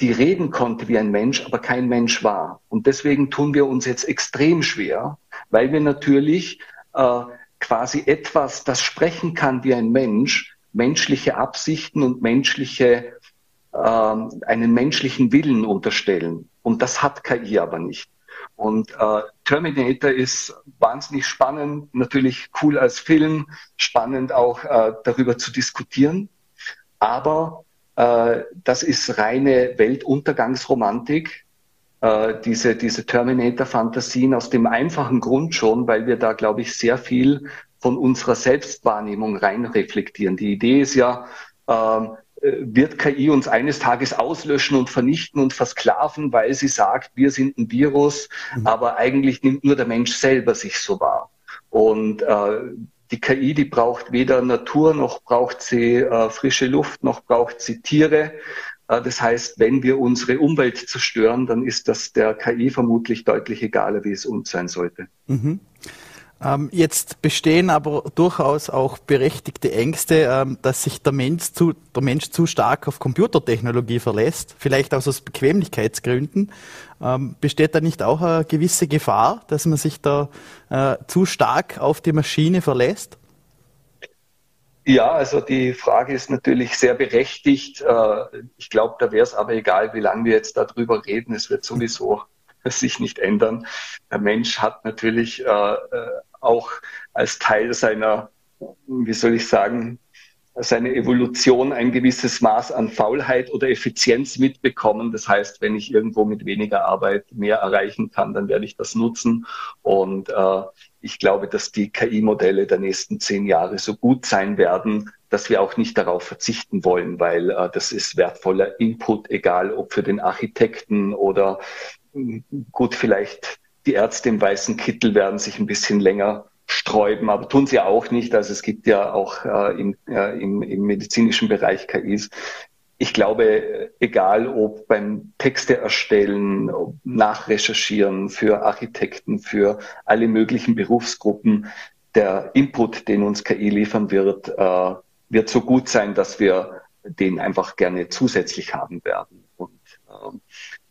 die reden konnte wie ein Mensch, aber kein Mensch war. Und deswegen tun wir uns jetzt extrem schwer, weil wir natürlich äh, quasi etwas, das sprechen kann wie ein Mensch, menschliche Absichten und menschliche, äh, einen menschlichen Willen unterstellen. Und das hat KI aber nicht. Und äh, Terminator ist wahnsinnig spannend, natürlich cool als Film, spannend auch äh, darüber zu diskutieren. Aber äh, das ist reine Weltuntergangsromantik äh, diese, diese Terminator-Fantasien aus dem einfachen Grund schon, weil wir da, glaube ich, sehr viel von unserer Selbstwahrnehmung reinreflektieren. Die Idee ist ja, ähm, äh, wird KI uns eines Tages auslöschen und vernichten und versklaven, weil sie sagt, wir sind ein Virus, mhm. aber eigentlich nimmt nur der Mensch selber sich so wahr. Und äh, die KI, die braucht weder Natur, noch braucht sie äh, frische Luft, noch braucht sie Tiere. Das heißt, wenn wir unsere Umwelt zerstören, dann ist das der KI vermutlich deutlich egaler, wie es uns sein sollte. Mhm. Ähm, jetzt bestehen aber durchaus auch berechtigte Ängste, ähm, dass sich der Mensch, zu, der Mensch zu stark auf Computertechnologie verlässt, vielleicht auch aus Bequemlichkeitsgründen. Ähm, besteht da nicht auch eine gewisse Gefahr, dass man sich da äh, zu stark auf die Maschine verlässt? Ja, also die Frage ist natürlich sehr berechtigt. Äh, ich glaube, da wäre es aber egal, wie lange wir jetzt darüber reden. Es wird sowieso sich nicht ändern. Der Mensch hat natürlich äh, äh, auch als Teil seiner, wie soll ich sagen, seine Evolution ein gewisses Maß an Faulheit oder Effizienz mitbekommen. Das heißt, wenn ich irgendwo mit weniger Arbeit mehr erreichen kann, dann werde ich das nutzen. Und äh, ich glaube, dass die KI-Modelle der nächsten zehn Jahre so gut sein werden, dass wir auch nicht darauf verzichten wollen, weil äh, das ist wertvoller Input, egal ob für den Architekten oder gut, vielleicht die Ärzte im weißen Kittel werden sich ein bisschen länger sträuben, aber tun sie auch nicht. Also es gibt ja auch äh, im, äh, im, im medizinischen Bereich KIs. ich glaube, egal ob beim Texte erstellen, nachrecherchieren für Architekten, für alle möglichen Berufsgruppen, der Input, den uns KI liefern wird, äh, wird so gut sein, dass wir den einfach gerne zusätzlich haben werden. Und ähm,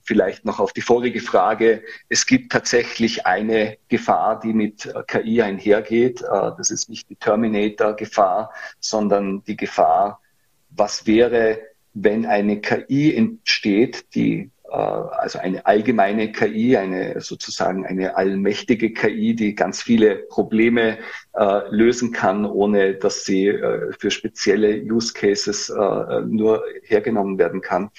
vielleicht noch auf die vorige Frage. Es gibt tatsächlich eine Gefahr, die mit äh, KI einhergeht. Äh, das ist nicht die Terminator-Gefahr, sondern die Gefahr, was wäre, wenn eine KI entsteht, die äh, also eine allgemeine KI, eine sozusagen eine allmächtige KI, die ganz viele Probleme lösen kann, ohne dass sie für spezielle Use Cases nur hergenommen werden kann.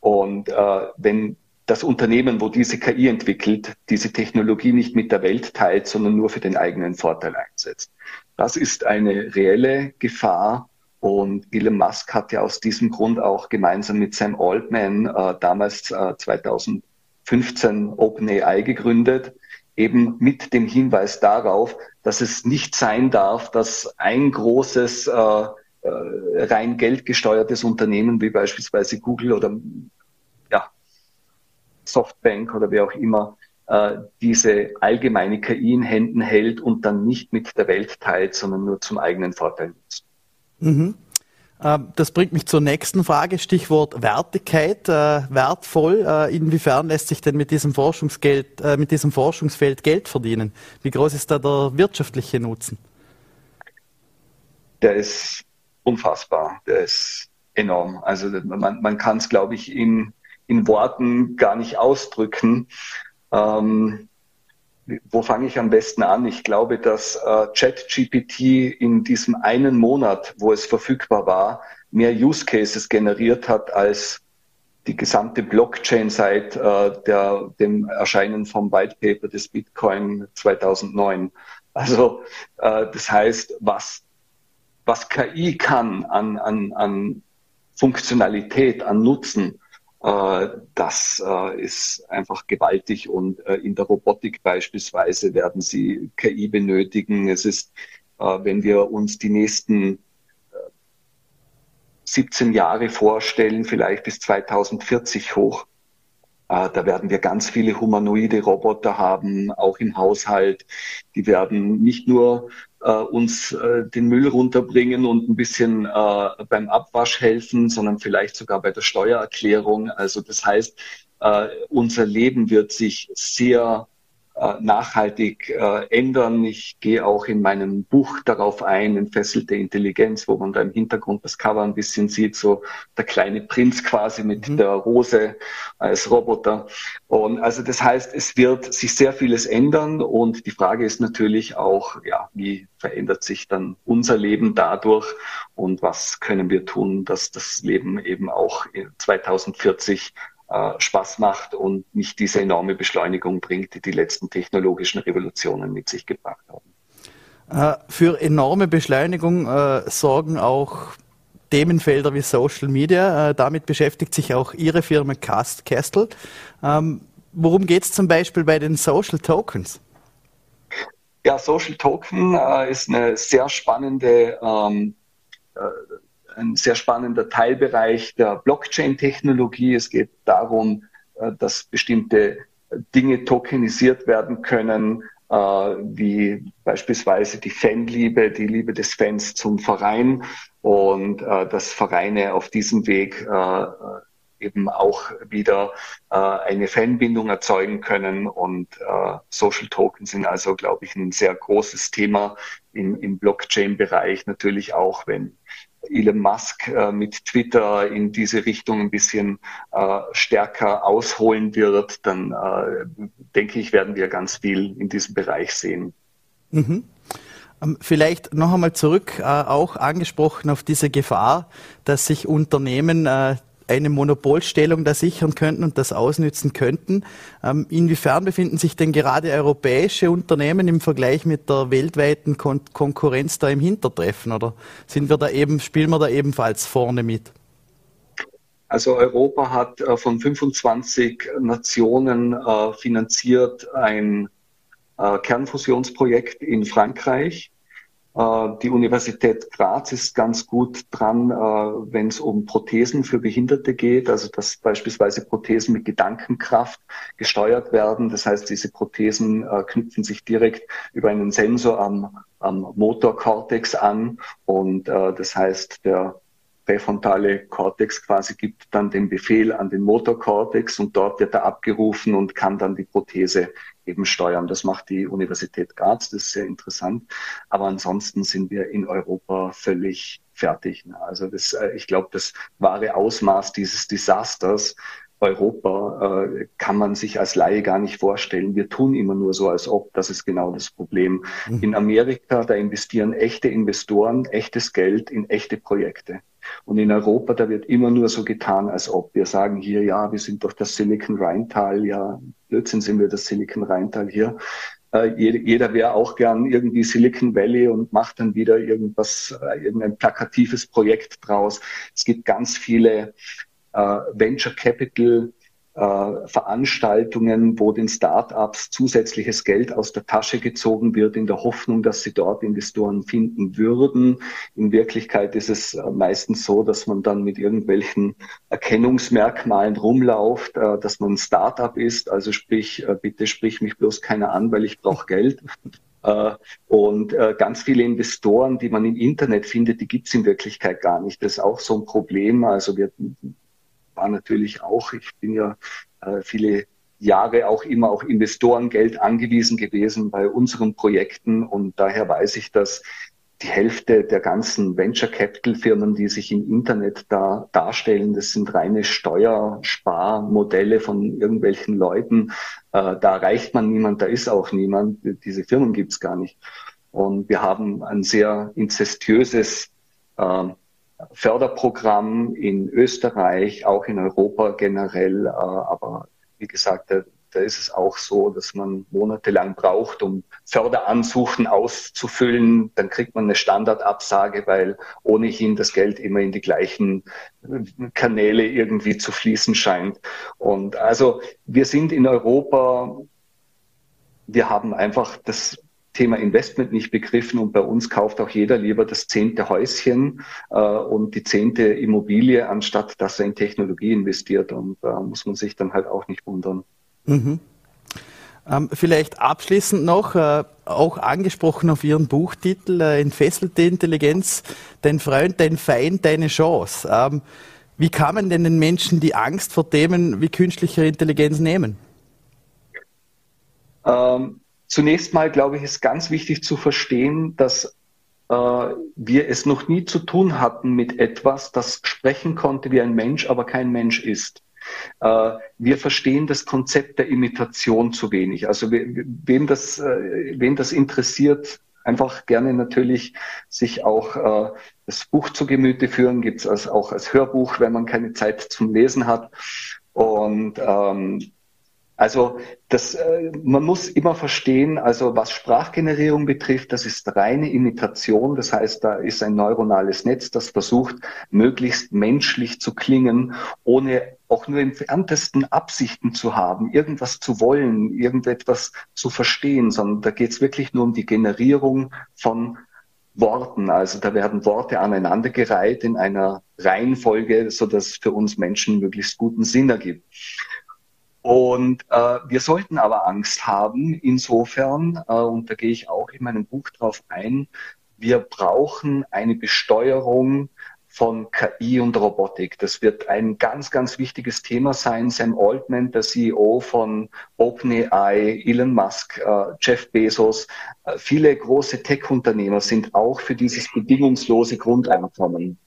Und wenn das Unternehmen, wo diese KI entwickelt, diese Technologie nicht mit der Welt teilt, sondern nur für den eigenen Vorteil einsetzt. Das ist eine reelle Gefahr. Und Elon Musk hat ja aus diesem Grund auch gemeinsam mit Sam Altman äh, damals äh, 2015 OpenAI gegründet, eben mit dem Hinweis darauf, dass es nicht sein darf, dass ein großes äh, äh rein geldgesteuertes Unternehmen wie beispielsweise Google oder Softbank oder wer auch immer äh, diese allgemeine KI in Händen hält und dann nicht mit der Welt teilt, sondern nur zum eigenen Vorteil nutzt. Mhm. Ähm, das bringt mich zur nächsten Frage, Stichwort Wertigkeit, äh, wertvoll. Äh, inwiefern lässt sich denn mit diesem Forschungsgeld, äh, mit diesem Forschungsfeld Geld verdienen? Wie groß ist da der wirtschaftliche Nutzen? Der ist unfassbar, der ist enorm. Also man, man kann es, glaube ich, in in Worten gar nicht ausdrücken. Ähm, wo fange ich am besten an? Ich glaube, dass äh, ChatGPT in diesem einen Monat, wo es verfügbar war, mehr Use Cases generiert hat als die gesamte Blockchain seit äh, der, dem Erscheinen vom White Paper des Bitcoin 2009. Also äh, das heißt, was, was KI kann an, an, an Funktionalität, an Nutzen, das äh, ist einfach gewaltig und äh, in der Robotik beispielsweise werden sie KI benötigen. Es ist, wenn wir uns die nächsten 17 Jahre vorstellen, vielleicht bis 2040 hoch, da werden wir ganz viele humanoide Roboter haben, auch im Haushalt. Die werden nicht nur äh, uns äh, den Müll runterbringen und ein bisschen äh, beim Abwasch helfen, sondern vielleicht sogar bei der Steuererklärung. Also das heißt, äh, unser Leben wird sich sehr nachhaltig äh, ändern. Ich gehe auch in meinem Buch darauf ein, entfesselte Intelligenz, wo man da im Hintergrund das Cover ein bisschen sieht, so der kleine Prinz quasi mit mhm. der Rose als Roboter. Und also das heißt, es wird sich sehr vieles ändern und die Frage ist natürlich auch, ja, wie verändert sich dann unser Leben dadurch und was können wir tun, dass das Leben eben auch 2040 äh, Spaß macht und nicht diese enorme Beschleunigung bringt, die die letzten technologischen Revolutionen mit sich gebracht haben. Äh, für enorme Beschleunigung äh, sorgen auch Themenfelder wie Social Media. Äh, damit beschäftigt sich auch Ihre Firma Cast Castle. Ähm, worum geht es zum Beispiel bei den Social Tokens? Ja, Social Token äh, ist eine sehr spannende ähm, äh, ein sehr spannender Teilbereich der Blockchain-Technologie. Es geht darum, äh, dass bestimmte Dinge tokenisiert werden können, äh, wie beispielsweise die Fanliebe, die Liebe des Fans zum Verein und äh, dass Vereine auf diesem Weg eben auch wieder eine Fanbindung erzeugen können. Und Social Tokens sind also, glaube ich, ein sehr großes Thema im, im Blockchain-Bereich. Natürlich auch, wenn Elon Musk äh, mit Twitter in diese Richtung ein bisschen äh, stärker ausholen wird, dann äh, denke ich, werden wir ganz viel in diesem Bereich sehen. Mhm. Ähm, vielleicht noch einmal zurück, äh, auch angesprochen auf diese Gefahr, dass sich Unternehmen äh, eine Monopolstellung da sichern könnten und das ausnützen könnten. Ähm, inwiefern befinden sich denn gerade europäische Unternehmen im Vergleich mit der weltweiten Kon Konkurrenz da im Hintertreffen oder sind wir da eben, spielen wir da ebenfalls vorne mit? Also Europa hat äh, von 25 Nationen äh, finanziert ein äh, Kernfusionsprojekt in Frankreich. Äh, die Universität Graz ist ganz gut dran, äh, wenn es um Prothesen für Behinderte geht, also dass beispielsweise Prothesen mit Gedankenkraft gesteuert werden. Das heißt, diese Prothesen äh, knüpfen sich direkt über einen Sensor am, am Motorkortex an und das heißt, der präfrontale Kortex quasi gibt dann den Befehl an den Motorkortex und dort wird er abgerufen und kann dann die Prothese eben steuern. Das macht die Universität Graz, das ist sehr interessant. Aber ansonsten sind wir in Europa völlig fertig. Also das, äh, ich glaube, das wahre Ausmaß dieses Desasters Europa äh, kann man sich als Laie gar nicht vorstellen. Wir tun immer nur so, als ob. Das ist genau das Problem. Mhm. In Amerika, da investieren echte Investoren echtes Geld in echte Projekte. Und in Europa, da wird immer nur so getan, als ob wir sagen hier, ja, wir sind doch das Silicon Rheintal, ja, Blödsinn sind wir das Silicon Rheintal hier. Äh, jeder, jeder wäre auch gern irgendwie Silicon Valley und macht dann wieder irgendwas, äh, irgendein plakatives Projekt draus. Es gibt ganz viele äh, Venture Capital Veranstaltungen, wo den Startups zusätzliches Geld aus der Tasche gezogen wird, in der Hoffnung, dass sie dort Investoren finden würden. In Wirklichkeit ist es äh, meistens so, dass man dann mit irgendwelchen Erkennungsmerkmalen rumlauft, äh, dass man ein Startup ist. Also sprich, bitte sprich mich bloß keiner an, weil ich brauche Geld. Und ganz viele Investoren, die man im Internet findet, die gibt es in Wirklichkeit gar nicht. Das ist auch so ein Problem. Also wir war natürlich auch, ich bin ja äh, viele Jahre auch immer auch Investorengeld angewiesen gewesen bei unseren Projekten und daher weiß ich, dass die Hälfte der ganzen Venture Capital Firmen, die sich im Internet da darstellen, das sind reine Steuersparmodelle von irgendwelchen Leuten. Äh, da erreicht man niemand, da ist auch niemand. Diese Firmen gibt's gar nicht. Und wir haben ein sehr inzestiöses äh, Förderprogramm in Österreich, auch in Europa generell. Äh, aber wie gesagt, da, da ist es auch so, dass man monatelang braucht, um Förderansuchen auszufüllen. Dann kriegt man eine Standardabsage, weil ohnehin das Geld immer in die gleichen Kanäle irgendwie zu fließen scheint. Und also wir sind in Europa, wir haben einfach das Thema Investment nicht begriffen und bei uns kauft auch jeder lieber das zehnte Häuschen äh, und die zehnte Immobilie, anstatt dass er in Technologie investiert. Und da muss man sich dann halt auch nicht wundern. Mhm. Ähm, vielleicht abschließend noch, äh, auch angesprochen auf Ihren Buchtitel, äh, Entfesselte Intelligenz, dein Freund, dein Feind, deine Chance. Ähm, wie kann man denn den Menschen die Angst vor Themen wie künstlicher Intelligenz nehmen? Ähm, Zunächst mal, glaube ich, ist ganz wichtig zu verstehen, dass äh, wir es noch nie zu tun hatten mit etwas, das sprechen konnte wie ein Mensch, aber kein Mensch ist. Äh, wir verstehen das Konzept der Imitation zu wenig. Also wem das, äh, wem das interessiert, einfach gerne natürlich sich auch äh, das Buch zu Gemüte führen, gibt es auch als Hörbuch, wenn man keine Zeit zum Lesen hat. Und ähm, also das, äh, man muss immer verstehen, also was Sprachgenerierung betrifft, das ist reine Imitation. Das heißt, da ist ein neuronales Netz, das versucht, möglichst menschlich zu klingen, ohne auch nur im entferntesten Absichten zu haben, irgendwas zu wollen, irgendetwas zu verstehen, sondern da geht es wirklich nur um die Generierung von Worten. Also da werden Worte aneinandergereiht in einer Reihenfolge, so dass es für uns Menschen möglichst guten Sinn ergibt. Und äh, wir sollten aber Angst haben, insofern, äh, und da gehe ich auch in meinem Buch drauf ein, wir brauchen eine Besteuerung von KI und Robotik. Das wird ein ganz, ganz wichtiges Thema sein. Sam Altman, der CEO von OpenAI, Elon Musk, äh, Jeff Bezos, äh, viele große Tech-Unternehmer sind auch für dieses bedingungslose Grundeinkommen.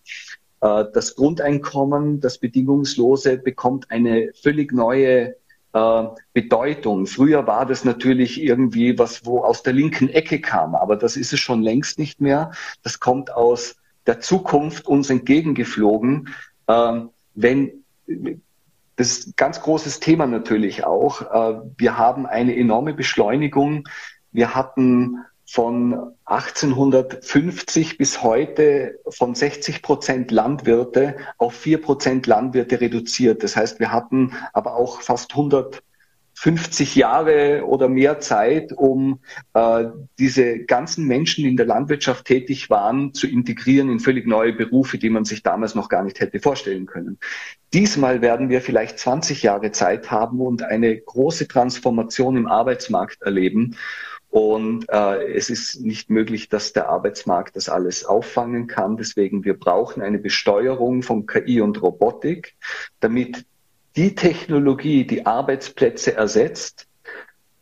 Äh, das Grundeinkommen, das bedingungslose, bekommt eine völlig neue äh, Bedeutung. Früher war das natürlich irgendwie was, wo aus der linken Ecke kam, aber das ist es schon längst nicht mehr. Das kommt aus der Zukunft uns entgegengeflogen. Ähm, wenn das ist ein ganz großes Thema natürlich auch. Äh, wir haben eine enorme Beschleunigung. Wir hatten von 1850 bis heute von 60 Prozent Landwirte auf 4 Prozent Landwirte reduziert. Das heißt, wir hatten aber auch fast 100 50 Jahre oder mehr Zeit, um äh, diese ganzen Menschen, die in der Landwirtschaft tätig waren, zu integrieren in völlig neue Berufe, die man sich damals noch gar nicht hätte vorstellen können. Diesmal werden wir vielleicht 20 Jahre Zeit haben und eine große Transformation im Arbeitsmarkt erleben. Und äh, es ist nicht möglich, dass der Arbeitsmarkt das alles auffangen kann. Deswegen, wir brauchen eine Besteuerung von KI und Robotik, damit die Technologie, die Arbeitsplätze ersetzt,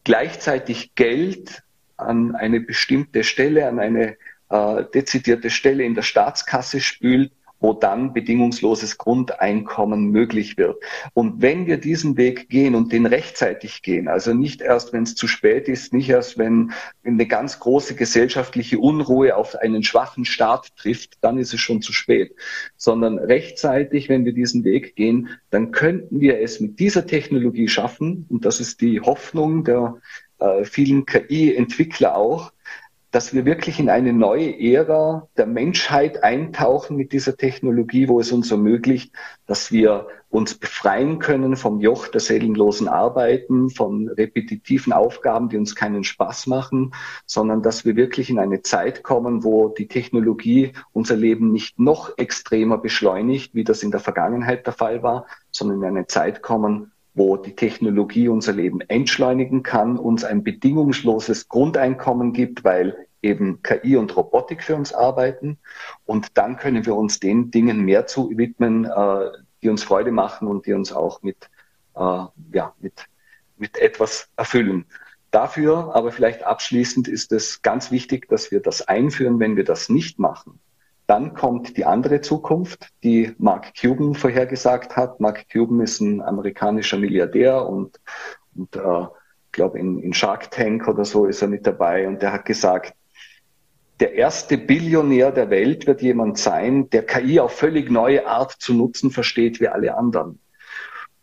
gleichzeitig Geld an eine bestimmte Stelle, an eine äh, dezidierte Stelle in der Staatskasse spült, wo dann bedingungsloses Grundeinkommen möglich wird. Und wenn wir diesen Weg gehen und den rechtzeitig gehen, also nicht erst, wenn es zu spät ist, nicht erst, wenn eine ganz große gesellschaftliche Unruhe auf einen schwachen Staat trifft, dann ist es schon zu spät, sondern rechtzeitig, wenn wir diesen Weg gehen, dann könnten wir es mit dieser Technologie schaffen, und das ist die Hoffnung der äh, vielen KI-Entwickler auch, dass wir wirklich in eine neue Ära der Menschheit eintauchen mit dieser Technologie, wo es uns ermöglicht, dass wir uns befreien können vom Joch der seelenlosen Arbeiten, von repetitiven Aufgaben, die uns keinen Spaß machen, sondern dass wir wirklich in eine Zeit kommen, wo die Technologie unser Leben nicht noch extremer beschleunigt, wie das in der Vergangenheit der Fall war, sondern in eine Zeit kommen, wo die Technologie unser Leben entschleunigen kann, uns ein bedingungsloses Grundeinkommen gibt, weil eben KI und Robotik für uns arbeiten. Und dann können wir uns den Dingen mehr zu widmen, äh, die uns Freude machen und die uns auch mit, äh, ja, mit, mit etwas erfüllen. Dafür aber vielleicht abschließend ist es ganz wichtig, dass wir das einführen, wenn wir das nicht machen dann kommt die andere Zukunft, die Mark Cuban vorhergesagt hat. Mark Cuban ist ein amerikanischer Milliardär und, und äh, glaube in, in Shark Tank oder so ist er mit dabei und der hat gesagt, der erste Billionär der Welt wird jemand sein, der KI auf völlig neue Art zu nutzen versteht wie alle anderen.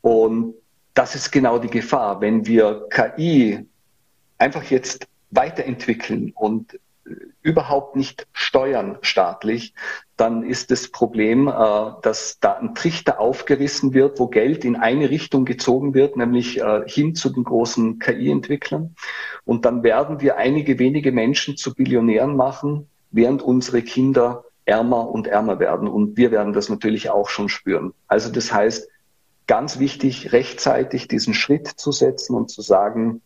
Und das ist genau die Gefahr, wenn wir KI einfach jetzt weiterentwickeln und überhaupt nicht steuern staatlich, dann ist das Problem, äh, dass da ein Trichter aufgerissen wird, wo Geld in eine Richtung gezogen wird, nämlich äh, hin zu den großen KI-Entwicklern. Und dann werden wir einige wenige Menschen zu Billionären machen, während unsere Kinder ärmer und ärmer werden. Und wir werden das natürlich auch schon spüren. Also das heißt, ganz wichtig, rechtzeitig diesen Schritt zu setzen und zu sagen,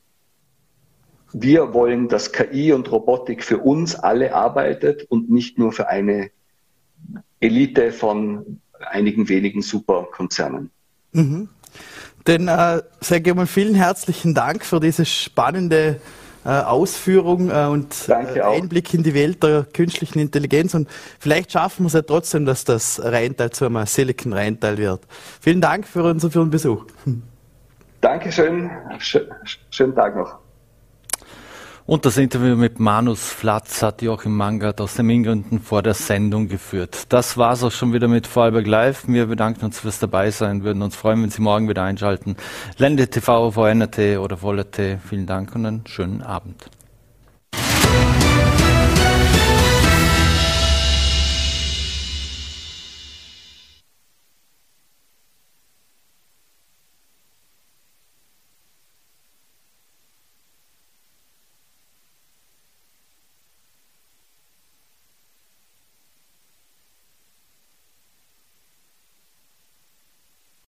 wir wollen, dass KI und Robotik für uns alle arbeitet und nicht nur für eine Elite von einigen wenigen Superkonzernen. Mhm. Denn äh, sehr gerne vielen herzlichen Dank für diese spannende äh, Ausführung äh, und äh, Einblick in die Welt der künstlichen Intelligenz. Und vielleicht schaffen wir es ja trotzdem, dass das Rheintal zu einem Silicon Rheintal wird. Vielen Dank für unseren Besuch. Dankeschön. Schönen Tag noch. Und das Interview mit Manus Flatz hat Joachim Mangert aus den Ingründen vor der Sendung geführt. Das war's auch schon wieder mit Vorarlberg Live. Wir bedanken uns fürs Dabeisein, würden uns freuen, wenn Sie morgen wieder einschalten. Lende TV, VNRT oder VollRT. Vielen Dank und einen schönen Abend.